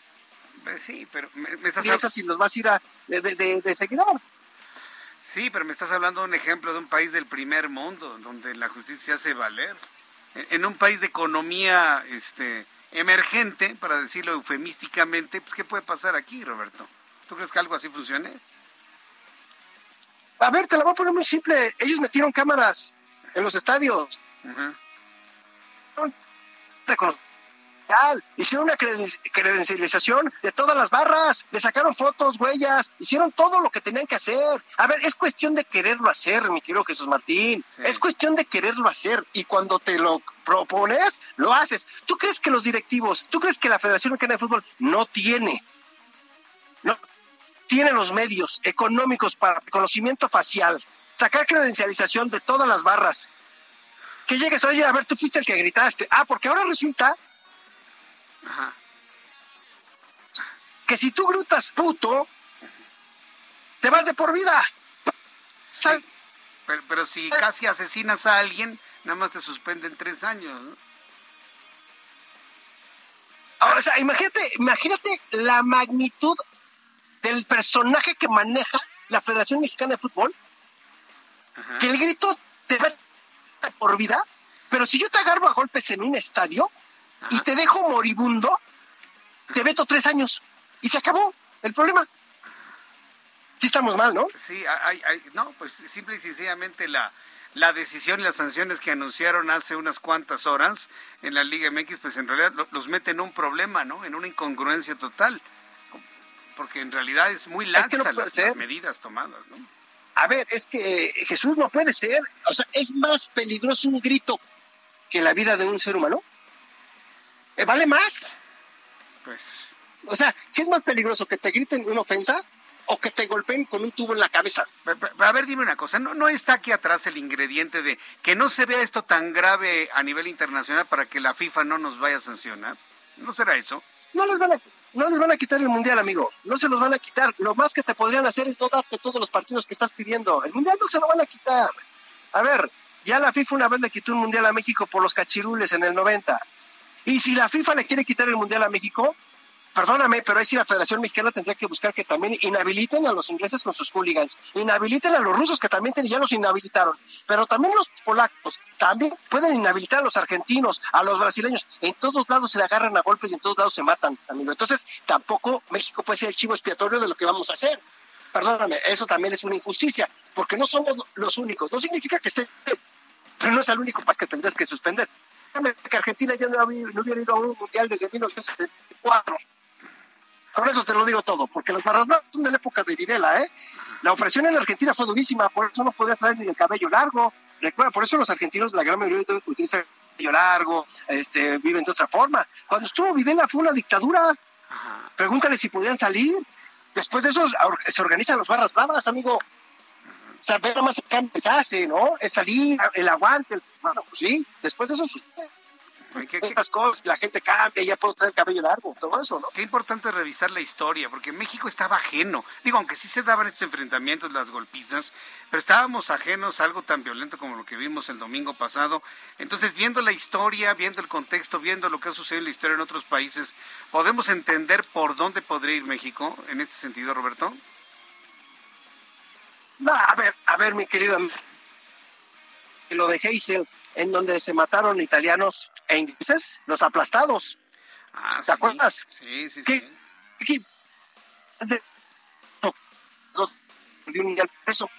Pues sí, pero me, estás hablando... si los vas a ir a, de, de, de, seguidor. Sí, pero me estás hablando de un ejemplo de un país del primer mundo, donde la justicia se hace valer. En un país de economía este, emergente, para decirlo eufemísticamente, pues ¿qué puede pasar aquí, Roberto? ¿Tú crees que algo así funcione? A ver, te la voy a poner muy simple. Ellos metieron cámaras en los estadios. Hicieron una credencialización de todas las barras, le sacaron fotos, huellas, hicieron todo lo que tenían que hacer. A ver, es cuestión de quererlo hacer, mi querido Jesús Martín. Es cuestión de quererlo hacer. Y cuando te lo propones, lo haces. ¿Tú crees que los directivos, tú crees que la Federación Mexicana de Fútbol no tiene, no tiene los medios económicos para conocimiento facial, sacar credencialización de todas las barras. Que llegues, oye, a ver, tú fuiste el que gritaste. Ah, porque ahora resulta que si tú grutas puto, te vas de por vida. Pero, si casi asesinas a alguien, nada más te suspenden tres años. O sea, imagínate, imagínate la magnitud del personaje que maneja la Federación Mexicana de Fútbol, que el grito te va por vida, pero si yo te agarro a golpes en un estadio y te dejo moribundo, te veto tres años y se acabó el problema. Sí estamos mal, ¿no? Sí, hay, no, pues simple y sencillamente la, la decisión y las sanciones que anunciaron hace unas cuantas horas en la Liga MX, pues en realidad los meten en un problema, ¿no? En una incongruencia total porque en realidad es muy laxa las, medidas tomadas, ¿no? A ver, es que Jesús no puede ser, o sea, es más peligroso un grito que la vida de un ser humano. Eh, ¿Vale más? Pues. O sea, ¿qué es más peligroso? ¿Que te griten una ofensa o que te golpeen con un tubo en la cabeza? a ver, dime una cosa, ¿no, ¿no está aquí atrás el ingrediente de que no se vea esto tan grave a nivel internacional para que la FIFA no nos vaya a sancionar? ¿No será eso? No les van a no les van a quitar el mundial, amigo. No se los van a quitar. Lo más que te podrían hacer es no darte todos los partidos que estás pidiendo. El mundial no se lo van a quitar. A ver, ya la FIFA una vez le quitó un mundial a México por los cachirules en el 90. Y si la FIFA le quiere quitar el mundial a México, perdóname, pero ahí sí la Federación Mexicana tendría que buscar que también inhabiliten a los ingleses con sus hooligans, inhabiliten a los rusos que también ya los inhabilitaron, pero también los polacos, también pueden inhabilitar a los argentinos, a los brasileños, en todos lados se le agarran a golpes y en todos lados se matan, amigo. Entonces, tampoco México puede ser el chivo expiatorio de lo que vamos a hacer. Perdóname, eso también es una injusticia, porque no somos los únicos. No significa que esté pero no es el único país que tendrías que suspender. Que Argentina ya no, hubiera ido a un mundial desde 1974. Con eso te lo digo todo, porque los barras son de la época de Videla, ¿eh? La opresión en Argentina fue durísima, por eso no podías traer ni el cabello largo. Recuerda, por eso los argentinos, la gran mayoría utilizan el cabello largo, este, viven de otra forma. Cuando estuvo Videla fue una dictadura. Pregúntale si podían salir. Después de eso se organizan los barras bravas, amigo. O sea, ver más el cambio se hace, ¿no? Es salir, el aguante, bueno, pues sí, después de eso sucede. ¿Qué, cosas, la gente cambia, ya puedo traer cabello largo, todo eso, ¿no? Qué importante revisar la historia, porque México estaba ajeno. Digo, aunque sí se daban estos enfrentamientos, las golpizas, pero estábamos ajenos a algo tan violento como lo que vimos el domingo pasado. Entonces, viendo la historia, viendo el contexto, viendo lo que ha sucedido en la historia en otros países, ¿podemos entender por dónde podría ir México en este sentido, Roberto? No, a ver, a ver, mi querido lo de Heysel, en donde se mataron italianos e ingleses, los aplastados. Ah, ¿Te acuerdas? Sí, sí, sí. ¿Qué, de, un peso.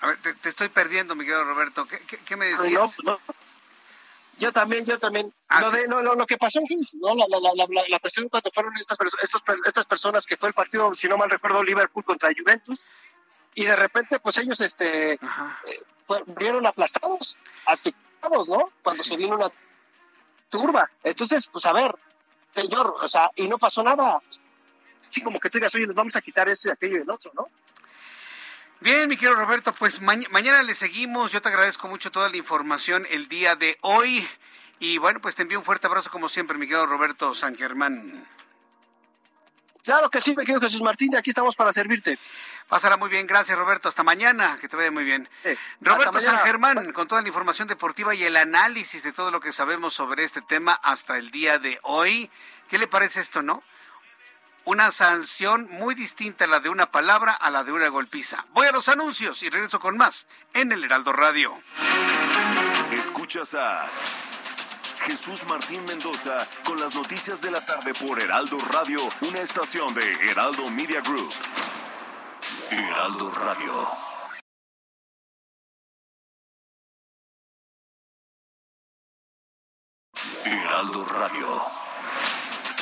A ver, te, estoy perdiendo, mi querido Roberto. ¿Qué, qué, me decías? No, no. Yo también, yo también. Ah, lo, de, lo, lo, que pasó en Hills, ¿no? La, la, la, la, cuestión cuando fueron estas, estos, estas personas que fue el partido, si no mal recuerdo, Liverpool contra Juventus, y de repente, pues ellos este, eh, murieron aplastados, asfixiados, ¿no? Cuando se vino una turba. Entonces, pues a ver, señor, o sea, y no pasó nada. Así como que tú digas, oye, les vamos a quitar esto y aquello y el otro, ¿no? Bien, mi querido Roberto, pues mañana le seguimos. Yo te agradezco mucho toda la información el día de hoy. Y bueno, pues te envío un fuerte abrazo como siempre, mi querido Roberto San Germán. Claro que sí, me querido Jesús Martín, aquí estamos para servirte. Pásala muy bien, gracias Roberto, hasta mañana, que te vaya muy bien. Roberto San Germán, con toda la información deportiva y el análisis de todo lo que sabemos sobre este tema hasta el día de hoy. ¿Qué le parece esto, no? Una sanción muy distinta a la de una palabra a la de una golpiza. Voy a los anuncios y regreso con más en el Heraldo Radio. Escuchas a Jesús Martín Mendoza con las noticias de la tarde por Heraldo Radio, una estación de Heraldo Media Group. Heraldo Radio. Heraldo Radio.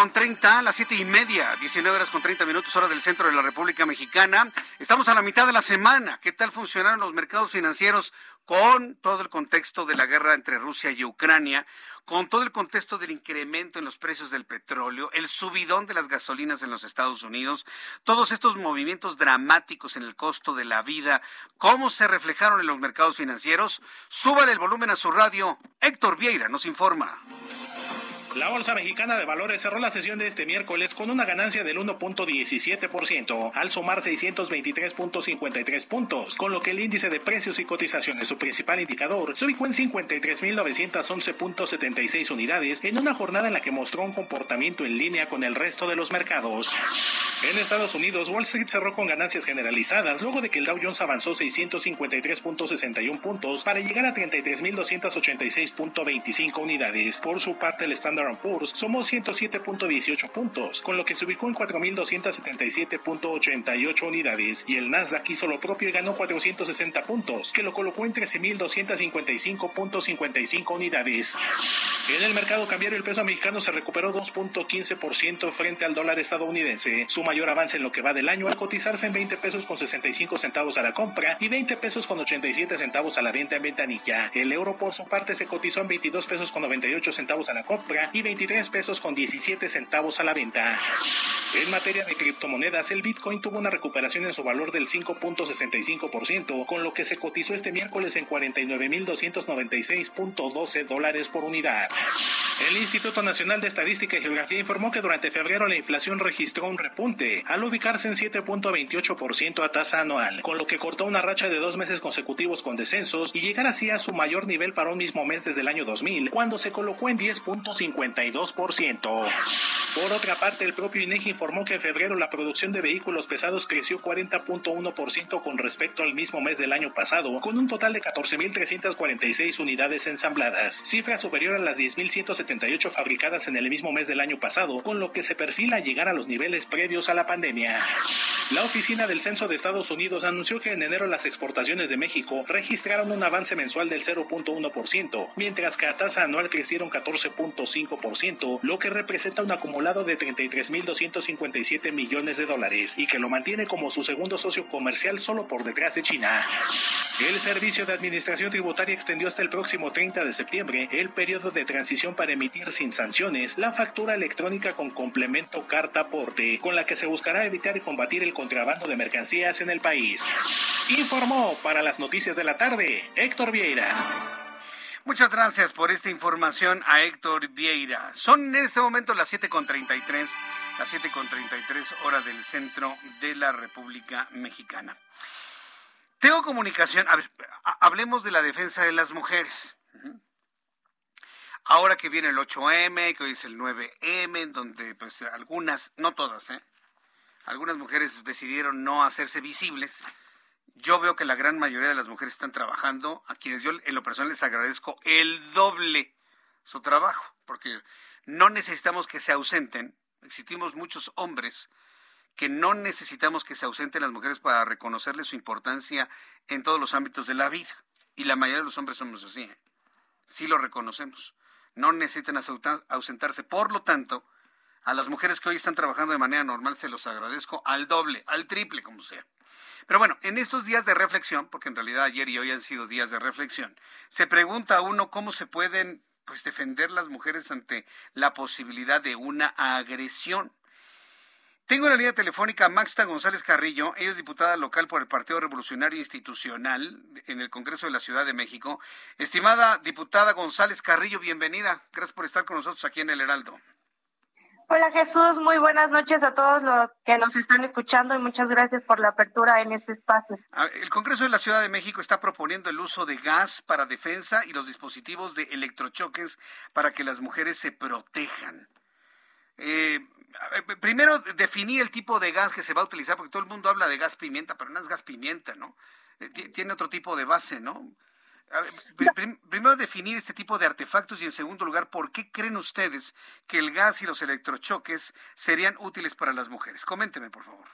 Con treinta, las siete y media, 19 horas con 30 minutos, hora del centro de la República Mexicana. Estamos a la mitad de la semana. ¿Qué tal funcionaron los mercados financieros con todo el contexto de la guerra entre Rusia y Ucrania? Con todo el contexto del incremento en los precios del petróleo, el subidón de las gasolinas en los Estados Unidos, todos estos movimientos dramáticos en el costo de la vida, ¿cómo se reflejaron en los mercados financieros? Súbale el volumen a su radio. Héctor Vieira nos informa. La Bolsa Mexicana de Valores cerró la sesión de este miércoles con una ganancia del 1.17%, al sumar 623.53 puntos, con lo que el índice de precios y cotizaciones, su principal indicador, se ubicó en 53.911.76 unidades en una jornada en la que mostró un comportamiento en línea con el resto de los mercados. En Estados Unidos, Wall Street cerró con ganancias generalizadas luego de que el Dow Jones avanzó 653.61 puntos para llegar a 33.286.25 unidades. Por su parte, el Standard Poor's sumó 107.18 puntos, con lo que se ubicó en 4.277.88 unidades, y el Nasdaq hizo lo propio y ganó 460 puntos, que lo colocó en 13.255.55 unidades. En el mercado cambiario, el peso mexicano se recuperó 2.15% frente al dólar estadounidense, su mayor avance en lo que va del año al cotizarse en 20 pesos con 65 centavos a la compra y 20 pesos con 87 centavos a la venta en ventanilla. El euro, por su parte, se cotizó en 22 pesos con 98 centavos a la compra y 23 pesos con 17 centavos a la venta. En materia de criptomonedas, el Bitcoin tuvo una recuperación en su valor del 5.65%, con lo que se cotizó este miércoles en 49.296.12 dólares por unidad. El Instituto Nacional de Estadística y Geografía informó que durante febrero la inflación registró un repunte, al ubicarse en 7.28% a tasa anual, con lo que cortó una racha de dos meses consecutivos con descensos y llegar así a su mayor nivel para un mismo mes desde el año 2000, cuando se colocó en 10.52%. Por otra parte, el propio INEGI informó que en febrero la producción de vehículos pesados creció 40.1% con respecto al mismo mes del año pasado, con un total de 14.346 unidades ensambladas, cifra superior a las 10.178 fabricadas en el mismo mes del año pasado, con lo que se perfila llegar a los niveles previos a la pandemia. La Oficina del Censo de Estados Unidos anunció que en enero las exportaciones de México registraron un avance mensual del 0.1%, mientras que a tasa anual crecieron 14.5%, lo que representa un acumulado lado de 33.257 millones de dólares y que lo mantiene como su segundo socio comercial solo por detrás de China. El Servicio de Administración Tributaria extendió hasta el próximo 30 de septiembre el periodo de transición para emitir sin sanciones la factura electrónica con complemento carta aporte, con la que se buscará evitar y combatir el contrabando de mercancías en el país. Informó para las noticias de la tarde Héctor Vieira. Muchas gracias por esta información a Héctor Vieira. Son en este momento las 7.33, las 7.33 hora del centro de la República Mexicana. Tengo comunicación, a ver, hablemos de la defensa de las mujeres. Ahora que viene el 8M, que hoy es el 9M, donde pues algunas, no todas, ¿eh? algunas mujeres decidieron no hacerse visibles yo veo que la gran mayoría de las mujeres están trabajando, a quienes yo en lo personal les agradezco el doble su trabajo, porque no necesitamos que se ausenten, existimos muchos hombres que no necesitamos que se ausenten las mujeres para reconocerles su importancia en todos los ámbitos de la vida. Y la mayoría de los hombres somos así, ¿eh? sí lo reconocemos. No necesitan ausentarse. Por lo tanto, a las mujeres que hoy están trabajando de manera normal se los agradezco al doble, al triple, como sea. Pero bueno, en estos días de reflexión, porque en realidad ayer y hoy han sido días de reflexión, se pregunta a uno cómo se pueden pues defender las mujeres ante la posibilidad de una agresión. Tengo en la línea telefónica a Maxta González Carrillo, ella es diputada local por el Partido Revolucionario Institucional en el Congreso de la Ciudad de México. Estimada diputada González Carrillo, bienvenida. Gracias por estar con nosotros aquí en el Heraldo. Hola Jesús, muy buenas noches a todos los que nos están escuchando y muchas gracias por la apertura en este espacio. Ah, el Congreso de la Ciudad de México está proponiendo el uso de gas para defensa y los dispositivos de electrochoques para que las mujeres se protejan. Eh, primero, definir el tipo de gas que se va a utilizar, porque todo el mundo habla de gas pimienta, pero no es gas pimienta, ¿no? Eh, tiene otro tipo de base, ¿no? primero definir este tipo de artefactos y en segundo lugar, ¿por qué creen ustedes que el gas y los electrochoques serían útiles para las mujeres? Coménteme, por favor.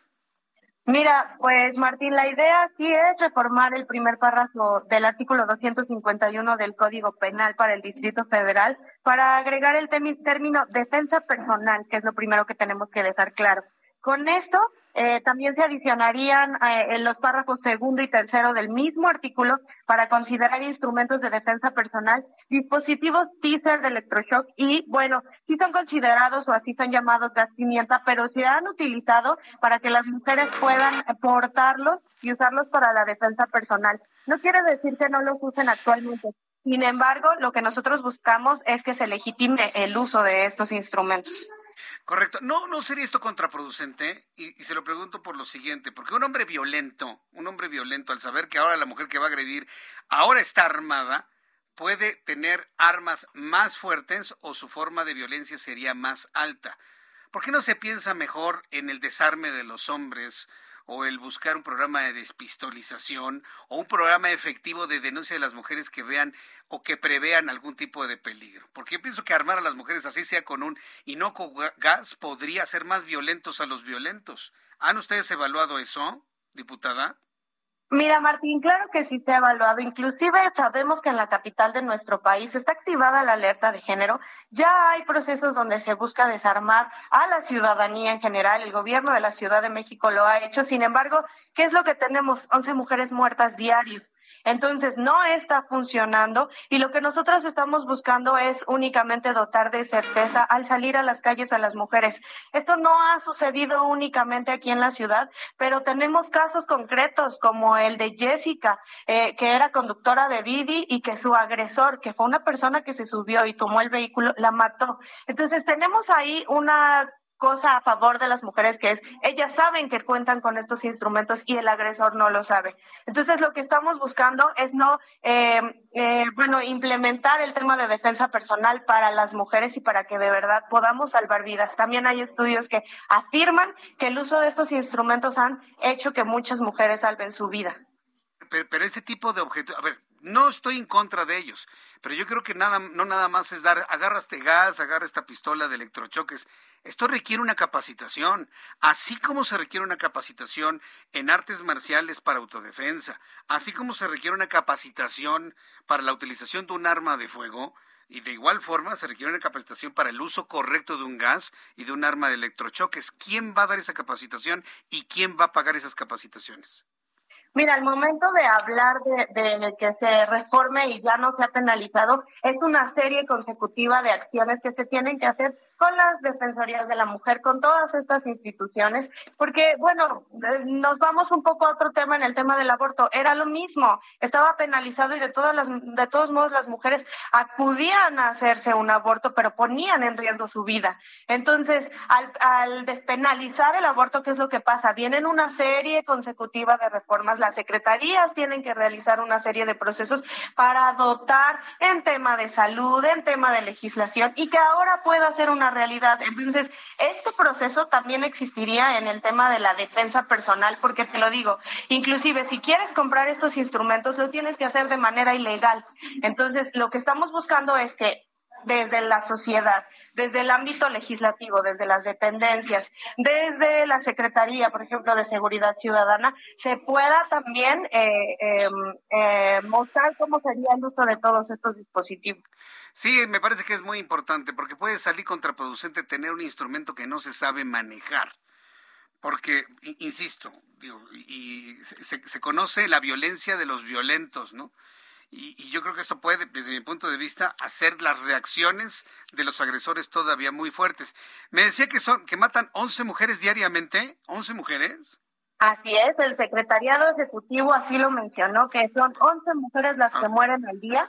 Mira, pues Martín, la idea sí es reformar el primer párrafo del artículo 251 del Código Penal para el Distrito Federal para agregar el término defensa personal, que es lo primero que tenemos que dejar claro. Con esto eh, también se adicionarían eh, en los párrafos segundo y tercero del mismo artículo para considerar instrumentos de defensa personal, dispositivos teaser de electroshock y, bueno, sí son considerados o así son llamados gas pimienta, pero se han utilizado para que las mujeres puedan portarlos y usarlos para la defensa personal. No quiere decir que no los usen actualmente. Sin embargo, lo que nosotros buscamos es que se legitime el uso de estos instrumentos. Correcto. No, no sería esto contraproducente y, y, se lo pregunto por lo siguiente, porque un hombre violento, un hombre violento al saber que ahora la mujer que va a agredir ahora está armada, puede tener armas más fuertes o su forma de violencia sería más alta. ¿Por qué no se piensa mejor en el desarme de los hombres o el buscar un programa de despistolización o un programa efectivo de denuncia de las mujeres que vean o que prevean algún tipo de peligro. Porque pienso que armar a las mujeres así sea con un inocuo gas podría ser más violentos a los violentos. ¿Han ustedes evaluado eso, diputada? Mira, Martín, claro que sí se ha evaluado. Inclusive sabemos que en la capital de nuestro país está activada la alerta de género. Ya hay procesos donde se busca desarmar a la ciudadanía en general. El gobierno de la Ciudad de México lo ha hecho. Sin embargo, ¿qué es lo que tenemos? 11 mujeres muertas diario. Entonces, no está funcionando y lo que nosotros estamos buscando es únicamente dotar de certeza al salir a las calles a las mujeres. Esto no ha sucedido únicamente aquí en la ciudad, pero tenemos casos concretos como el de Jessica, eh, que era conductora de Didi y que su agresor, que fue una persona que se subió y tomó el vehículo, la mató. Entonces, tenemos ahí una cosa a favor de las mujeres que es, ellas saben que cuentan con estos instrumentos y el agresor no lo sabe. Entonces lo que estamos buscando es no, eh, eh, bueno, implementar el tema de defensa personal para las mujeres y para que de verdad podamos salvar vidas. También hay estudios que afirman que el uso de estos instrumentos han hecho que muchas mujeres salven su vida. Pero, este tipo de objetos, a ver, no estoy en contra de ellos, pero yo creo que nada, no nada más es dar, agarra este gas, agarra esta pistola de electrochoques. Esto requiere una capacitación, así como se requiere una capacitación en artes marciales para autodefensa, así como se requiere una capacitación para la utilización de un arma de fuego, y de igual forma se requiere una capacitación para el uso correcto de un gas y de un arma de electrochoques. ¿Quién va a dar esa capacitación y quién va a pagar esas capacitaciones? Mira, al momento de hablar de, que se reforme y ya no se ha penalizado, es una serie consecutiva de acciones que se tienen que hacer con las defensorías de la mujer, con todas estas instituciones, porque, bueno, eh, nos vamos un poco a otro tema en el tema del aborto. Era lo mismo, estaba penalizado y de, todas las, de todos modos las mujeres acudían a hacerse un aborto, pero ponían en riesgo su vida. Entonces, al, al despenalizar el aborto, ¿qué es lo que pasa? Vienen una serie consecutiva de reformas, las secretarías tienen que realizar una serie de procesos para dotar en tema de salud, en tema de legislación, y que ahora pueda ser una realidad. Entonces, este proceso también existiría en el tema de la defensa personal, porque te lo digo, inclusive si quieres comprar estos instrumentos, lo tienes que hacer de manera ilegal. Entonces, lo que estamos buscando es que desde la sociedad, desde el ámbito legislativo, desde las dependencias, desde la Secretaría, por ejemplo, de Seguridad Ciudadana, se pueda también eh, em, eh, mostrar cómo sería el uso de todos estos dispositivos. Sí, me parece que es muy importante porque puede salir contraproducente tener un instrumento que no se sabe manejar. Porque, insisto, y se, se conoce la violencia de los violentos, ¿no? Y, yo creo que esto puede, desde mi punto de vista, hacer las reacciones de los agresores todavía muy fuertes. Me decía que son que matan 11 mujeres diariamente, 11 mujeres. Así es, el secretariado ejecutivo así lo mencionó, que son 11 mujeres las que ah. mueren al día.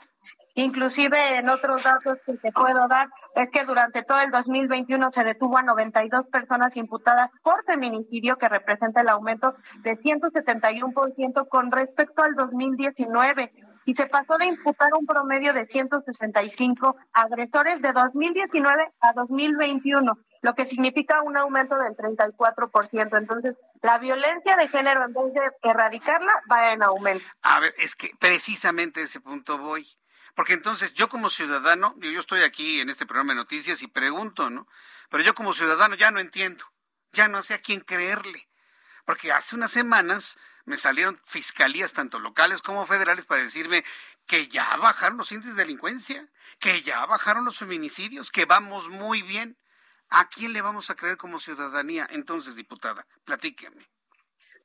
Inclusive en otros datos que te puedo dar es que durante todo el 2021 se detuvo a 92 personas imputadas por feminicidio, que representa el aumento de 171% con respecto al 2019 y se pasó de imputar un promedio de 165 agresores de 2019 a 2021, lo que significa un aumento del 34%. Entonces, la violencia de género, en vez de erradicarla, va en aumento. A ver, es que precisamente a ese punto voy. Porque entonces yo como ciudadano, yo estoy aquí en este programa de noticias y pregunto, ¿no? Pero yo como ciudadano ya no entiendo, ya no sé a quién creerle. Porque hace unas semanas me salieron fiscalías tanto locales como federales para decirme que ya bajaron los índices de delincuencia, que ya bajaron los feminicidios, que vamos muy bien. ¿A quién le vamos a creer como ciudadanía? Entonces, diputada, platíqueme.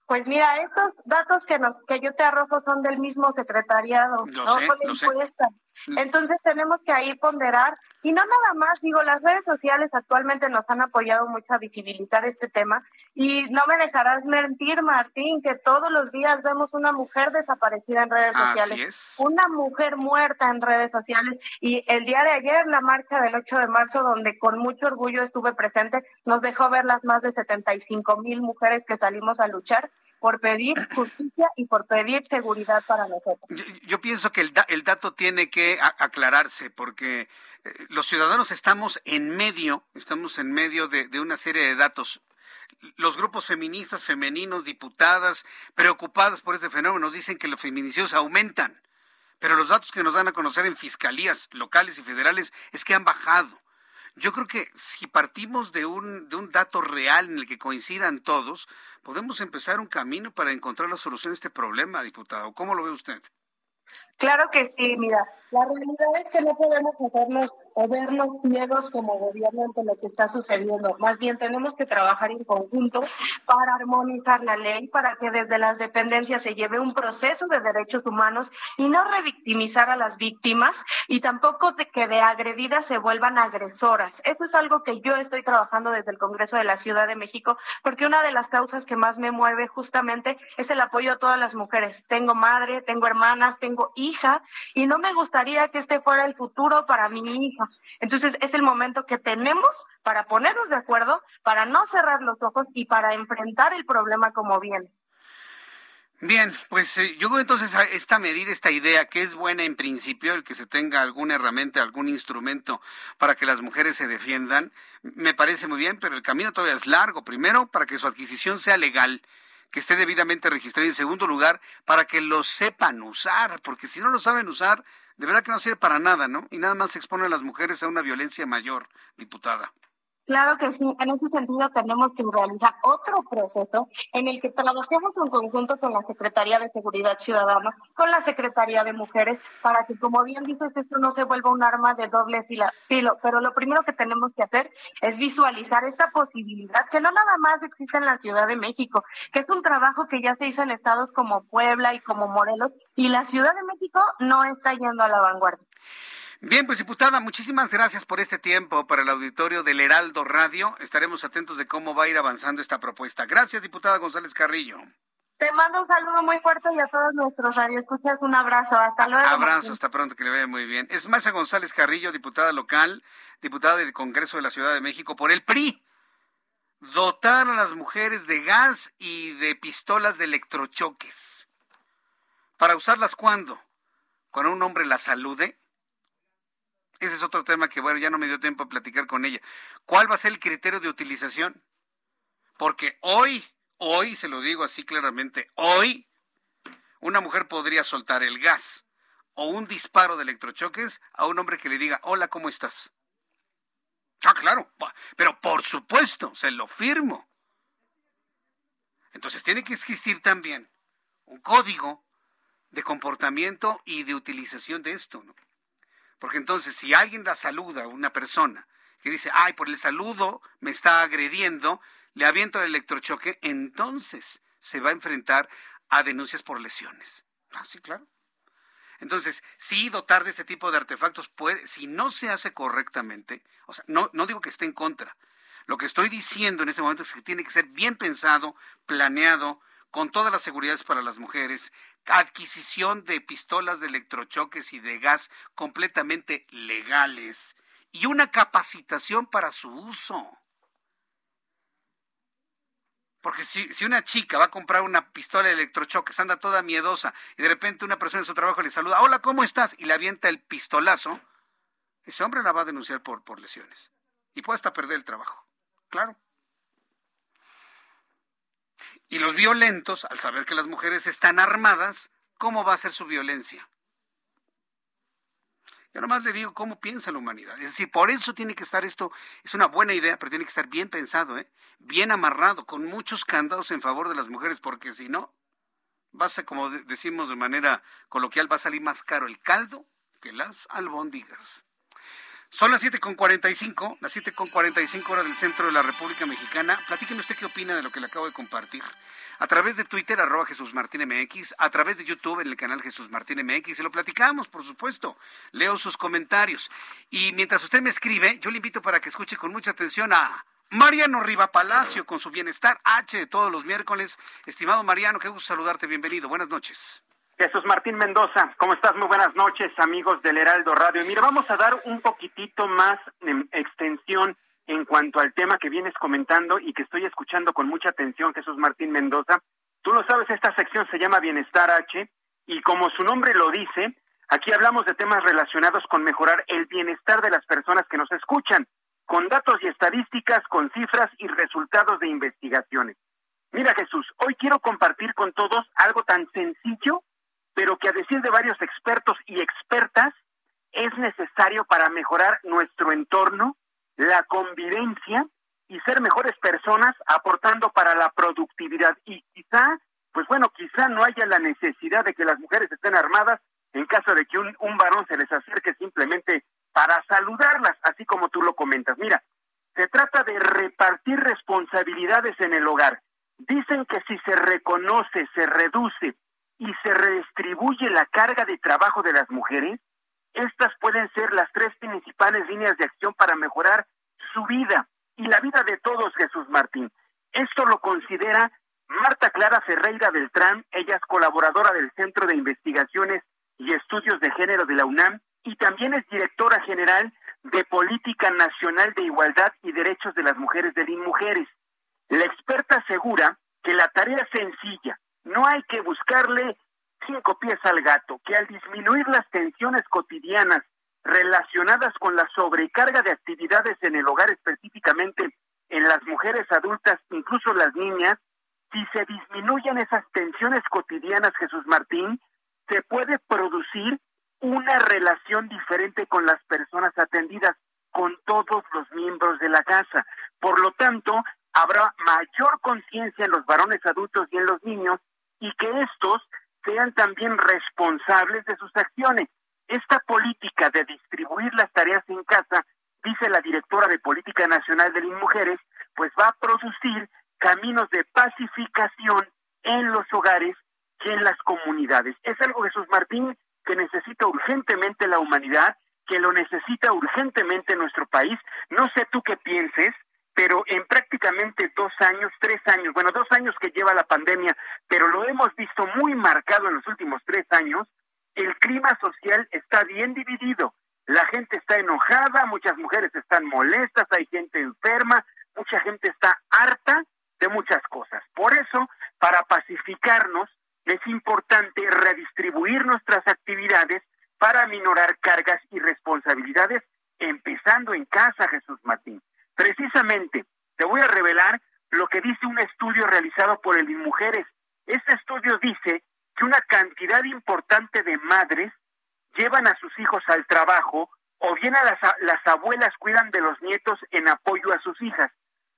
Pues mira, estos datos que nos que yo te arrojo son del mismo secretariado, no sé, Mm. Entonces tenemos que ahí ponderar y no nada más, digo, las redes sociales actualmente nos han apoyado mucho a visibilizar este tema y no me dejarás mentir, Martín, que todos los días vemos una mujer desaparecida en redes sociales, una mujer muerta en redes sociales y el día de ayer la marcha del 8 de marzo, donde con mucho orgullo estuve presente, nos dejó ver las más de 75 mil mujeres que salimos a luchar por pedir justicia y por pedir seguridad para nosotros. Yo, pienso que el, el, dato tiene que aclararse porque eh, los ciudadanos estamos en medio, estamos en medio de, de una serie de datos los grupos feministas, femeninos, diputadas, preocupadas por este fenómeno, dicen que los feminicidios aumentan. Pero los datos que nos dan a conocer en fiscalías locales y federales es que han bajado. Yo creo que si partimos de un, de un dato real en el que coincidan todos, podemos empezar un camino para encontrar la solución a este problema, diputado. ¿Cómo lo ve usted? Claro que sí, mira, la realidad es que no podemos hacernos o vernos ciegos como gobierno ante lo que está sucediendo. Más bien tenemos que trabajar en conjunto para armonizar la ley, para que desde las dependencias se lleve un proceso de derechos humanos y no revictimizar a las víctimas y tampoco de que de agredidas se vuelvan agresoras. Eso es algo que yo estoy trabajando desde el Congreso de la Ciudad de México, porque una de las causas que más me mueve justamente es el apoyo a todas las mujeres. Tengo madre, tengo hermanas, tengo hija y no me gusta que este fuera el futuro para mi hija. Entonces es el momento que tenemos para ponernos de acuerdo, para no cerrar los ojos y para enfrentar el problema como viene. Bien, pues eh, yo entonces esta medida, esta idea, que es buena en principio, el que se tenga alguna herramienta, algún instrumento para que las mujeres se defiendan, me parece muy bien, pero el camino todavía es largo. Primero, para que su adquisición sea legal que esté debidamente registrado. Y en segundo lugar, para que lo sepan usar, porque si no lo saben usar, de verdad que no sirve para nada, ¿no? Y nada más se expone a las mujeres a una violencia mayor, diputada. Claro que sí, en ese sentido tenemos que realizar otro proceso en el que trabajemos en conjunto con la Secretaría de Seguridad Ciudadana, con la Secretaría de Mujeres, para que, como bien dices, esto no se vuelva un arma de doble filo. Pero lo primero que tenemos que hacer es visualizar esta posibilidad, que no nada más existe en la Ciudad de México, que es un trabajo que ya se hizo en estados como Puebla y como Morelos, y la Ciudad de México no está yendo a la vanguardia. Bien, pues diputada, muchísimas gracias por este tiempo para el auditorio del Heraldo Radio. Estaremos atentos de cómo va a ir avanzando esta propuesta. Gracias, diputada González Carrillo. Te mando un saludo muy fuerte y a todos nuestros radioescuchas un abrazo. Hasta luego. Abrazo, hasta pronto, que le vaya muy bien. Es Marcia González Carrillo, diputada local, diputada del Congreso de la Ciudad de México por el PRI. Dotar a las mujeres de gas y de pistolas de electrochoques. ¿Para usarlas cuándo? Cuando un hombre la salude ese es otro tema que, bueno, ya no me dio tiempo a platicar con ella. ¿Cuál va a ser el criterio de utilización? Porque hoy, hoy, se lo digo así claramente, hoy una mujer podría soltar el gas o un disparo de electrochoques a un hombre que le diga, hola, ¿cómo estás? Ah, claro, pero por supuesto, se lo firmo. Entonces tiene que existir también un código de comportamiento y de utilización de esto, ¿no? Porque entonces, si alguien la saluda, una persona, que dice, ay, por el saludo me está agrediendo, le aviento el electrochoque, entonces se va a enfrentar a denuncias por lesiones. Ah, sí, claro. Entonces, sí, dotar de este tipo de artefactos puede, si no se hace correctamente, o sea, no, no digo que esté en contra. Lo que estoy diciendo en este momento es que tiene que ser bien pensado, planeado, con todas las seguridades para las mujeres, adquisición de pistolas de electrochoques y de gas completamente legales y una capacitación para su uso. Porque si, si, una chica va a comprar una pistola de electrochoques, anda toda miedosa, y de repente una persona en su trabajo le saluda, hola, ¿cómo estás? Y le avienta el pistolazo, ese hombre la va a denunciar por, por lesiones. Y puede hasta perder el trabajo. Claro. Y los violentos, al saber que las mujeres están armadas, ¿cómo va a ser su violencia? Yo nomás le digo cómo piensa la humanidad. Es decir, por eso tiene que estar esto, es una buena idea, pero tiene que estar bien pensado, ¿eh? bien amarrado, con muchos candados en favor de las mujeres, porque si no, va a como decimos de manera coloquial, va a salir más caro el caldo que las albóndigas. Son las 7.45, las 7.45 horas del centro de la República Mexicana. Platíqueme usted qué opina de lo que le acabo de compartir. A través de Twitter, arroba Jesús Martín MX, a través de YouTube en el canal Jesús Martín MX, y lo platicamos, por supuesto. Leo sus comentarios. Y mientras usted me escribe, yo le invito para que escuche con mucha atención a Mariano Riva Palacio con su Bienestar H de todos los miércoles. Estimado Mariano, qué gusto saludarte, bienvenido. Buenas noches. Jesús Martín Mendoza, ¿cómo estás? Muy buenas noches, amigos del Heraldo Radio. Mira, vamos a dar un poquitito más de extensión en cuanto al tema que vienes comentando y que estoy escuchando con mucha atención, Jesús Martín Mendoza. Tú lo sabes, esta sección se llama Bienestar H y como su nombre lo dice, aquí hablamos de temas relacionados con mejorar el bienestar de las personas que nos escuchan, con datos y estadísticas, con cifras y resultados de investigaciones. Mira Jesús, hoy quiero compartir con todos algo tan sencillo pero que a decir de varios expertos y expertas es necesario para mejorar nuestro entorno, la convivencia y ser mejores personas aportando para la productividad. Y quizá, pues bueno, quizá no haya la necesidad de que las mujeres estén armadas en caso de que un, un varón se les acerque simplemente para saludarlas, así como tú lo comentas. Mira, se trata de repartir responsabilidades en el hogar. Dicen que si se reconoce, se reduce y se redistribuye la carga de trabajo de las mujeres, estas pueden ser las tres principales líneas de acción para mejorar su vida y la vida de todos, Jesús Martín. Esto lo considera Marta Clara Ferreira Beltrán, ella es colaboradora del Centro de Investigaciones y Estudios de Género de la UNAM y también es directora general de Política Nacional de Igualdad y Derechos de las Mujeres del INMujeres. La experta asegura que la tarea sencilla, no hay que buscarle cinco pies al gato, que al disminuir las tensiones cotidianas relacionadas con la sobrecarga de actividades en el hogar específicamente en las mujeres adultas, incluso las niñas, si se disminuyen esas tensiones cotidianas, Jesús Martín, se puede producir una relación diferente con las personas atendidas, con todos los miembros de la casa. Por lo tanto, habrá mayor conciencia en los varones adultos y en los niños y que estos sean también responsables de sus acciones. Esta política de distribuir las tareas en casa, dice la directora de Política Nacional de las Mujeres, pues va a producir caminos de pacificación en los hogares y en las comunidades. Es algo, Jesús Martín, que necesita urgentemente la humanidad, que lo necesita urgentemente nuestro país. No sé tú qué pienses, pero en prácticamente dos años, tres años, bueno, dos años que lleva la pandemia, pero lo hemos visto muy marcado en los últimos tres años, el clima social está bien dividido. La gente está enojada, muchas mujeres están molestas, hay gente enferma, mucha gente está harta de muchas cosas. Por eso, para pacificarnos, es importante redistribuir nuestras actividades para minorar cargas y responsabilidades, empezando en casa, Jesús Martín. Precisamente, te voy a revelar lo que dice un estudio realizado por el Mujeres. Este estudio dice que una cantidad importante de madres llevan a sus hijos al trabajo o bien a las, las abuelas cuidan de los nietos en apoyo a sus hijas.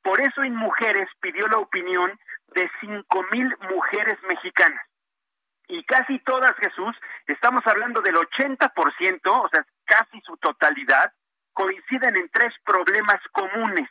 Por eso en Mujeres pidió la opinión de cinco mil mujeres mexicanas y casi todas, Jesús, estamos hablando del 80%, o sea, casi su totalidad, coinciden en tres problemas comunes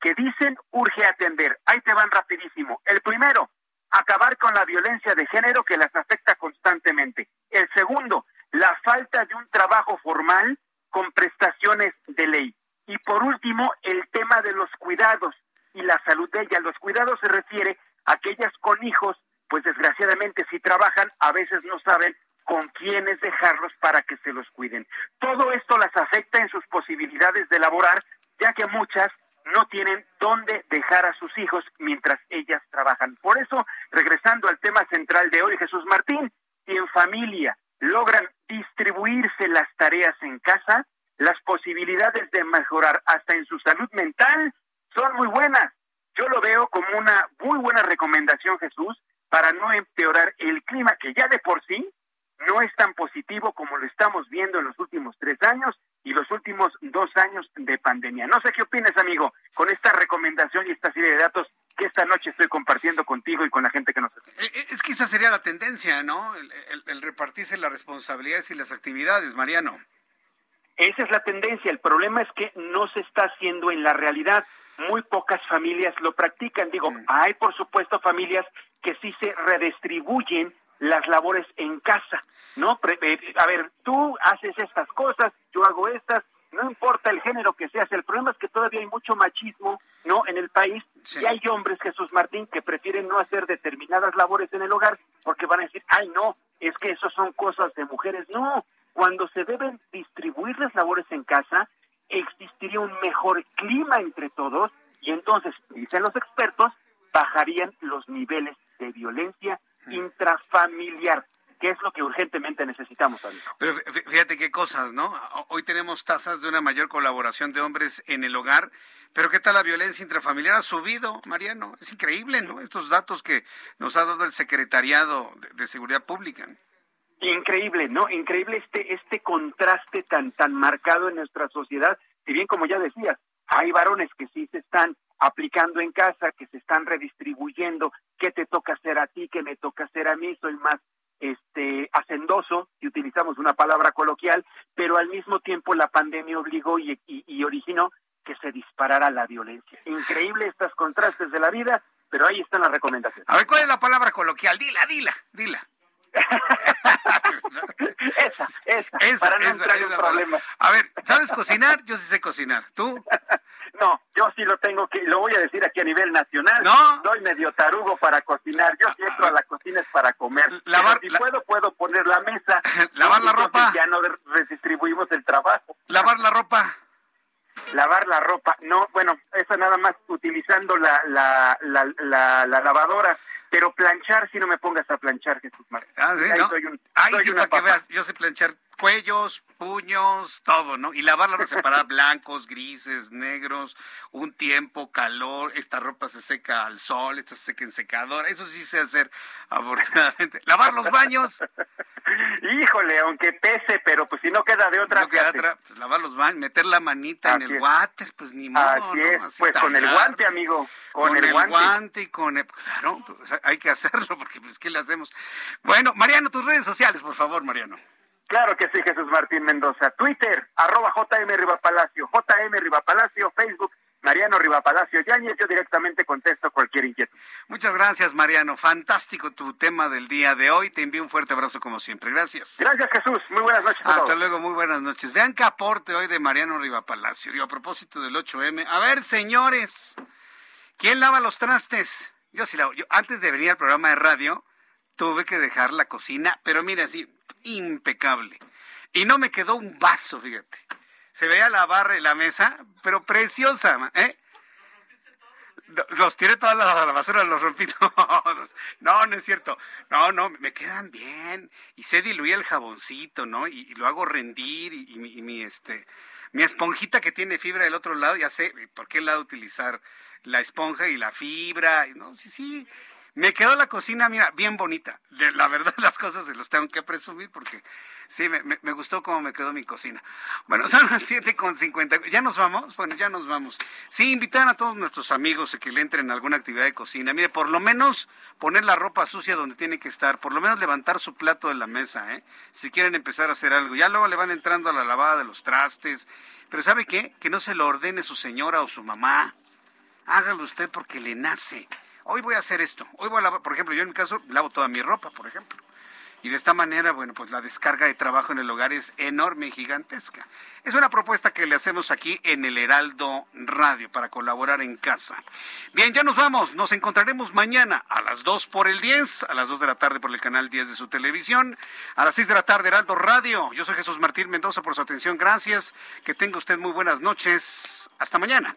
que dicen urge atender. Ahí te van rapidísimo. El primero, acabar con la violencia de género que las afecta constantemente. El segundo, la falta de un trabajo formal con prestaciones de ley. Y por último, el tema de los cuidados y la salud de ellas. Los cuidados se refiere a aquellas con hijos pues desgraciadamente si trabajan a veces no saben con quiénes dejarlos para que se los cuiden. Todo esto las afecta en sus posibilidades de laborar, ya que muchas no tienen dónde dejar a sus hijos mientras ellas trabajan. Por eso, regresando al tema central de hoy, Jesús Martín, si en familia logran distribuirse las tareas en casa, las posibilidades de mejorar hasta en su salud mental son muy buenas. Yo lo veo como una muy buena recomendación, Jesús, para no empeorar el clima que ya de por sí no es tan positivo como lo estamos viendo en los últimos tres años y los últimos dos años de pandemia. No sé qué opinas, amigo, con esta recomendación y esta serie de datos que esta noche estoy compartiendo contigo y con la gente que nos. Eh, eh, es que esa sería la tendencia, ¿no? El, repartirse las responsabilidades y las actividades, Mariano. Esa es la tendencia. El problema es que no se está haciendo en la realidad. Muy pocas familias lo practican. Digo, mm. hay por supuesto familias que sí se redistribuyen las labores en casa, ¿no? Eh, a ver, tú haces estas cosas, yo hago estas, no importa el género que seas, el problema es que todavía hay mucho machismo, ¿no? En el país, y hay hombres, Jesús Martín, que prefieren no hacer determinadas labores en el hogar porque van a decir, ay, no, es que eso son cosas de mujeres. No, cuando se deben distribuir las labores en casa, existiría un mejor clima entre todos y entonces, dicen los expertos, bajarían los niveles de violencia intrafamiliar, que es lo que urgentemente necesitamos, amigo. Pero fíjate qué cosas, ¿no? Hoy tenemos tasas de una mayor colaboración de hombres en el hogar, pero ¿qué tal la violencia intrafamiliar? Ha subido, Mariano. Es increíble, ¿no? Estos datos que nos ha dado el Secretariado de, Seguridad Pública. Increíble, ¿no? Increíble este, este contraste tan, tan marcado en nuestra sociedad. Si bien, como ya decías, hay varones que sí se están aplicando en casa, que se están redistribuyendo, qué te toca hacer a ti, qué me toca hacer a mí, soy más este hacendoso, si utilizamos una palabra coloquial, pero al mismo tiempo la pandemia obligó y, y originó que se disparara la violencia. Increíble estos contrastes de la vida, pero ahí están las recomendaciones. A ver, ¿cuál es la palabra coloquial? Dila, dila, dila. Esa, esa, para no entrar en problemas. A ver, ¿sabes cocinar? Yo sí sé cocinar. ¿Tú? No, yo sí lo tengo que, lo voy a decir aquí a nivel nacional. No. Soy medio tarugo para cocinar. Yo siempre a la cocina es para comer. Lavar, si puedo, puedo poner la mesa. Lavar la ropa. Ya no redistribuimos el trabajo. Lavar la ropa. Lavar la ropa. No, bueno, eso nada más utilizando la, la, la, la, la lavadora pero planchar si no me pongas a planchar, Jesús Martín. Ah, sí, Ahí ¿no? soy un- Ahí soy sí, una para que veas, yo sé planchar cuellos, puños, todo, ¿no? Y lavarla, separar blancos, grises, negros, un tiempo, calor, esta ropa se seca al sol, esta se seca en secador, eso sí sé hacer, afortunadamente. Lavar los baños, Híjole, aunque pese, pero pues si no queda de otra. no pues lavar los baños, meter la manita en el es. water, pues ni modo, Así ¿no? Así pues con el guante, amigo, con, Con, el, guante. y con el, claro, pues, hay que hacerlo porque pues qué le hacemos. Bueno, Mariano, tus redes sociales, por favor, Mariano. Claro que sí, Jesús Martín Mendoza. Twitter, arroba JM Rivapalacio, JM Rivapalacio, Facebook, Mariano Rivapalacio Yáñez. Yo directamente contesto cualquier inquietud. Muchas gracias, Mariano. Fantástico tu tema del día de hoy. Te envío un fuerte abrazo como siempre. Gracias. Gracias, Jesús. Muy buenas noches. a Hasta todos. luego, muy buenas noches. Vean qué aporte hoy de Mariano Rivapalacio. Digo, a propósito del 8M. A ver, señores, ¿quién lava los trastes? Yo sí lavo. Yo, antes de venir al programa de radio, tuve que dejar la cocina, pero mira, así, impecable. Y no me quedó un vaso, fíjate. Se veía la barra y la mesa, pero preciosa, ¿eh? Los tiré toda la, la basura, los rompí todos. No, no es cierto. No, no, me quedan bien. Y sé diluir el jaboncito, ¿no? Y, lo hago rendir y, y mi, y mi, este, mi esponjita que tiene fibra del otro lado, ya sé por qué lado utilizar la esponja y la fibra. No, sí, sí. Me quedó la cocina, mira, bien bonita. De- La verdad, las cosas se los tengo que presumir porque sí, me, gustó cómo me quedó mi cocina. Bueno, son las 7.50. ¿Ya nos vamos? Bueno, ya nos vamos. Sí, invitar a todos nuestros amigos a que le entren a alguna actividad de cocina. Mire, por lo menos poner la ropa sucia donde tiene que estar. Por lo menos levantar su plato de la mesa, ¿eh? Si quieren empezar a hacer algo. Ya luego le van entrando a la lavada de los trastes. Pero ¿sabe qué? Que no se lo ordene su señora o su mamá hágalo usted porque le nace. Hoy voy a hacer esto. Hoy voy a lavar, por ejemplo, yo en mi caso lavo toda mi ropa, por ejemplo. Y de esta manera, bueno, pues la descarga de trabajo en el hogar es enorme y gigantesca. Es una propuesta que le hacemos aquí en el Heraldo Radio para colaborar en casa. Bien, ya nos vamos. Nos encontraremos mañana a las 2 por el 10, a las 2 de la tarde por el canal 10 de su televisión, a las 6 de la tarde Heraldo Radio. Yo soy Jesús Martín Mendoza por su atención. Gracias. Que tenga usted muy buenas noches. Hasta mañana.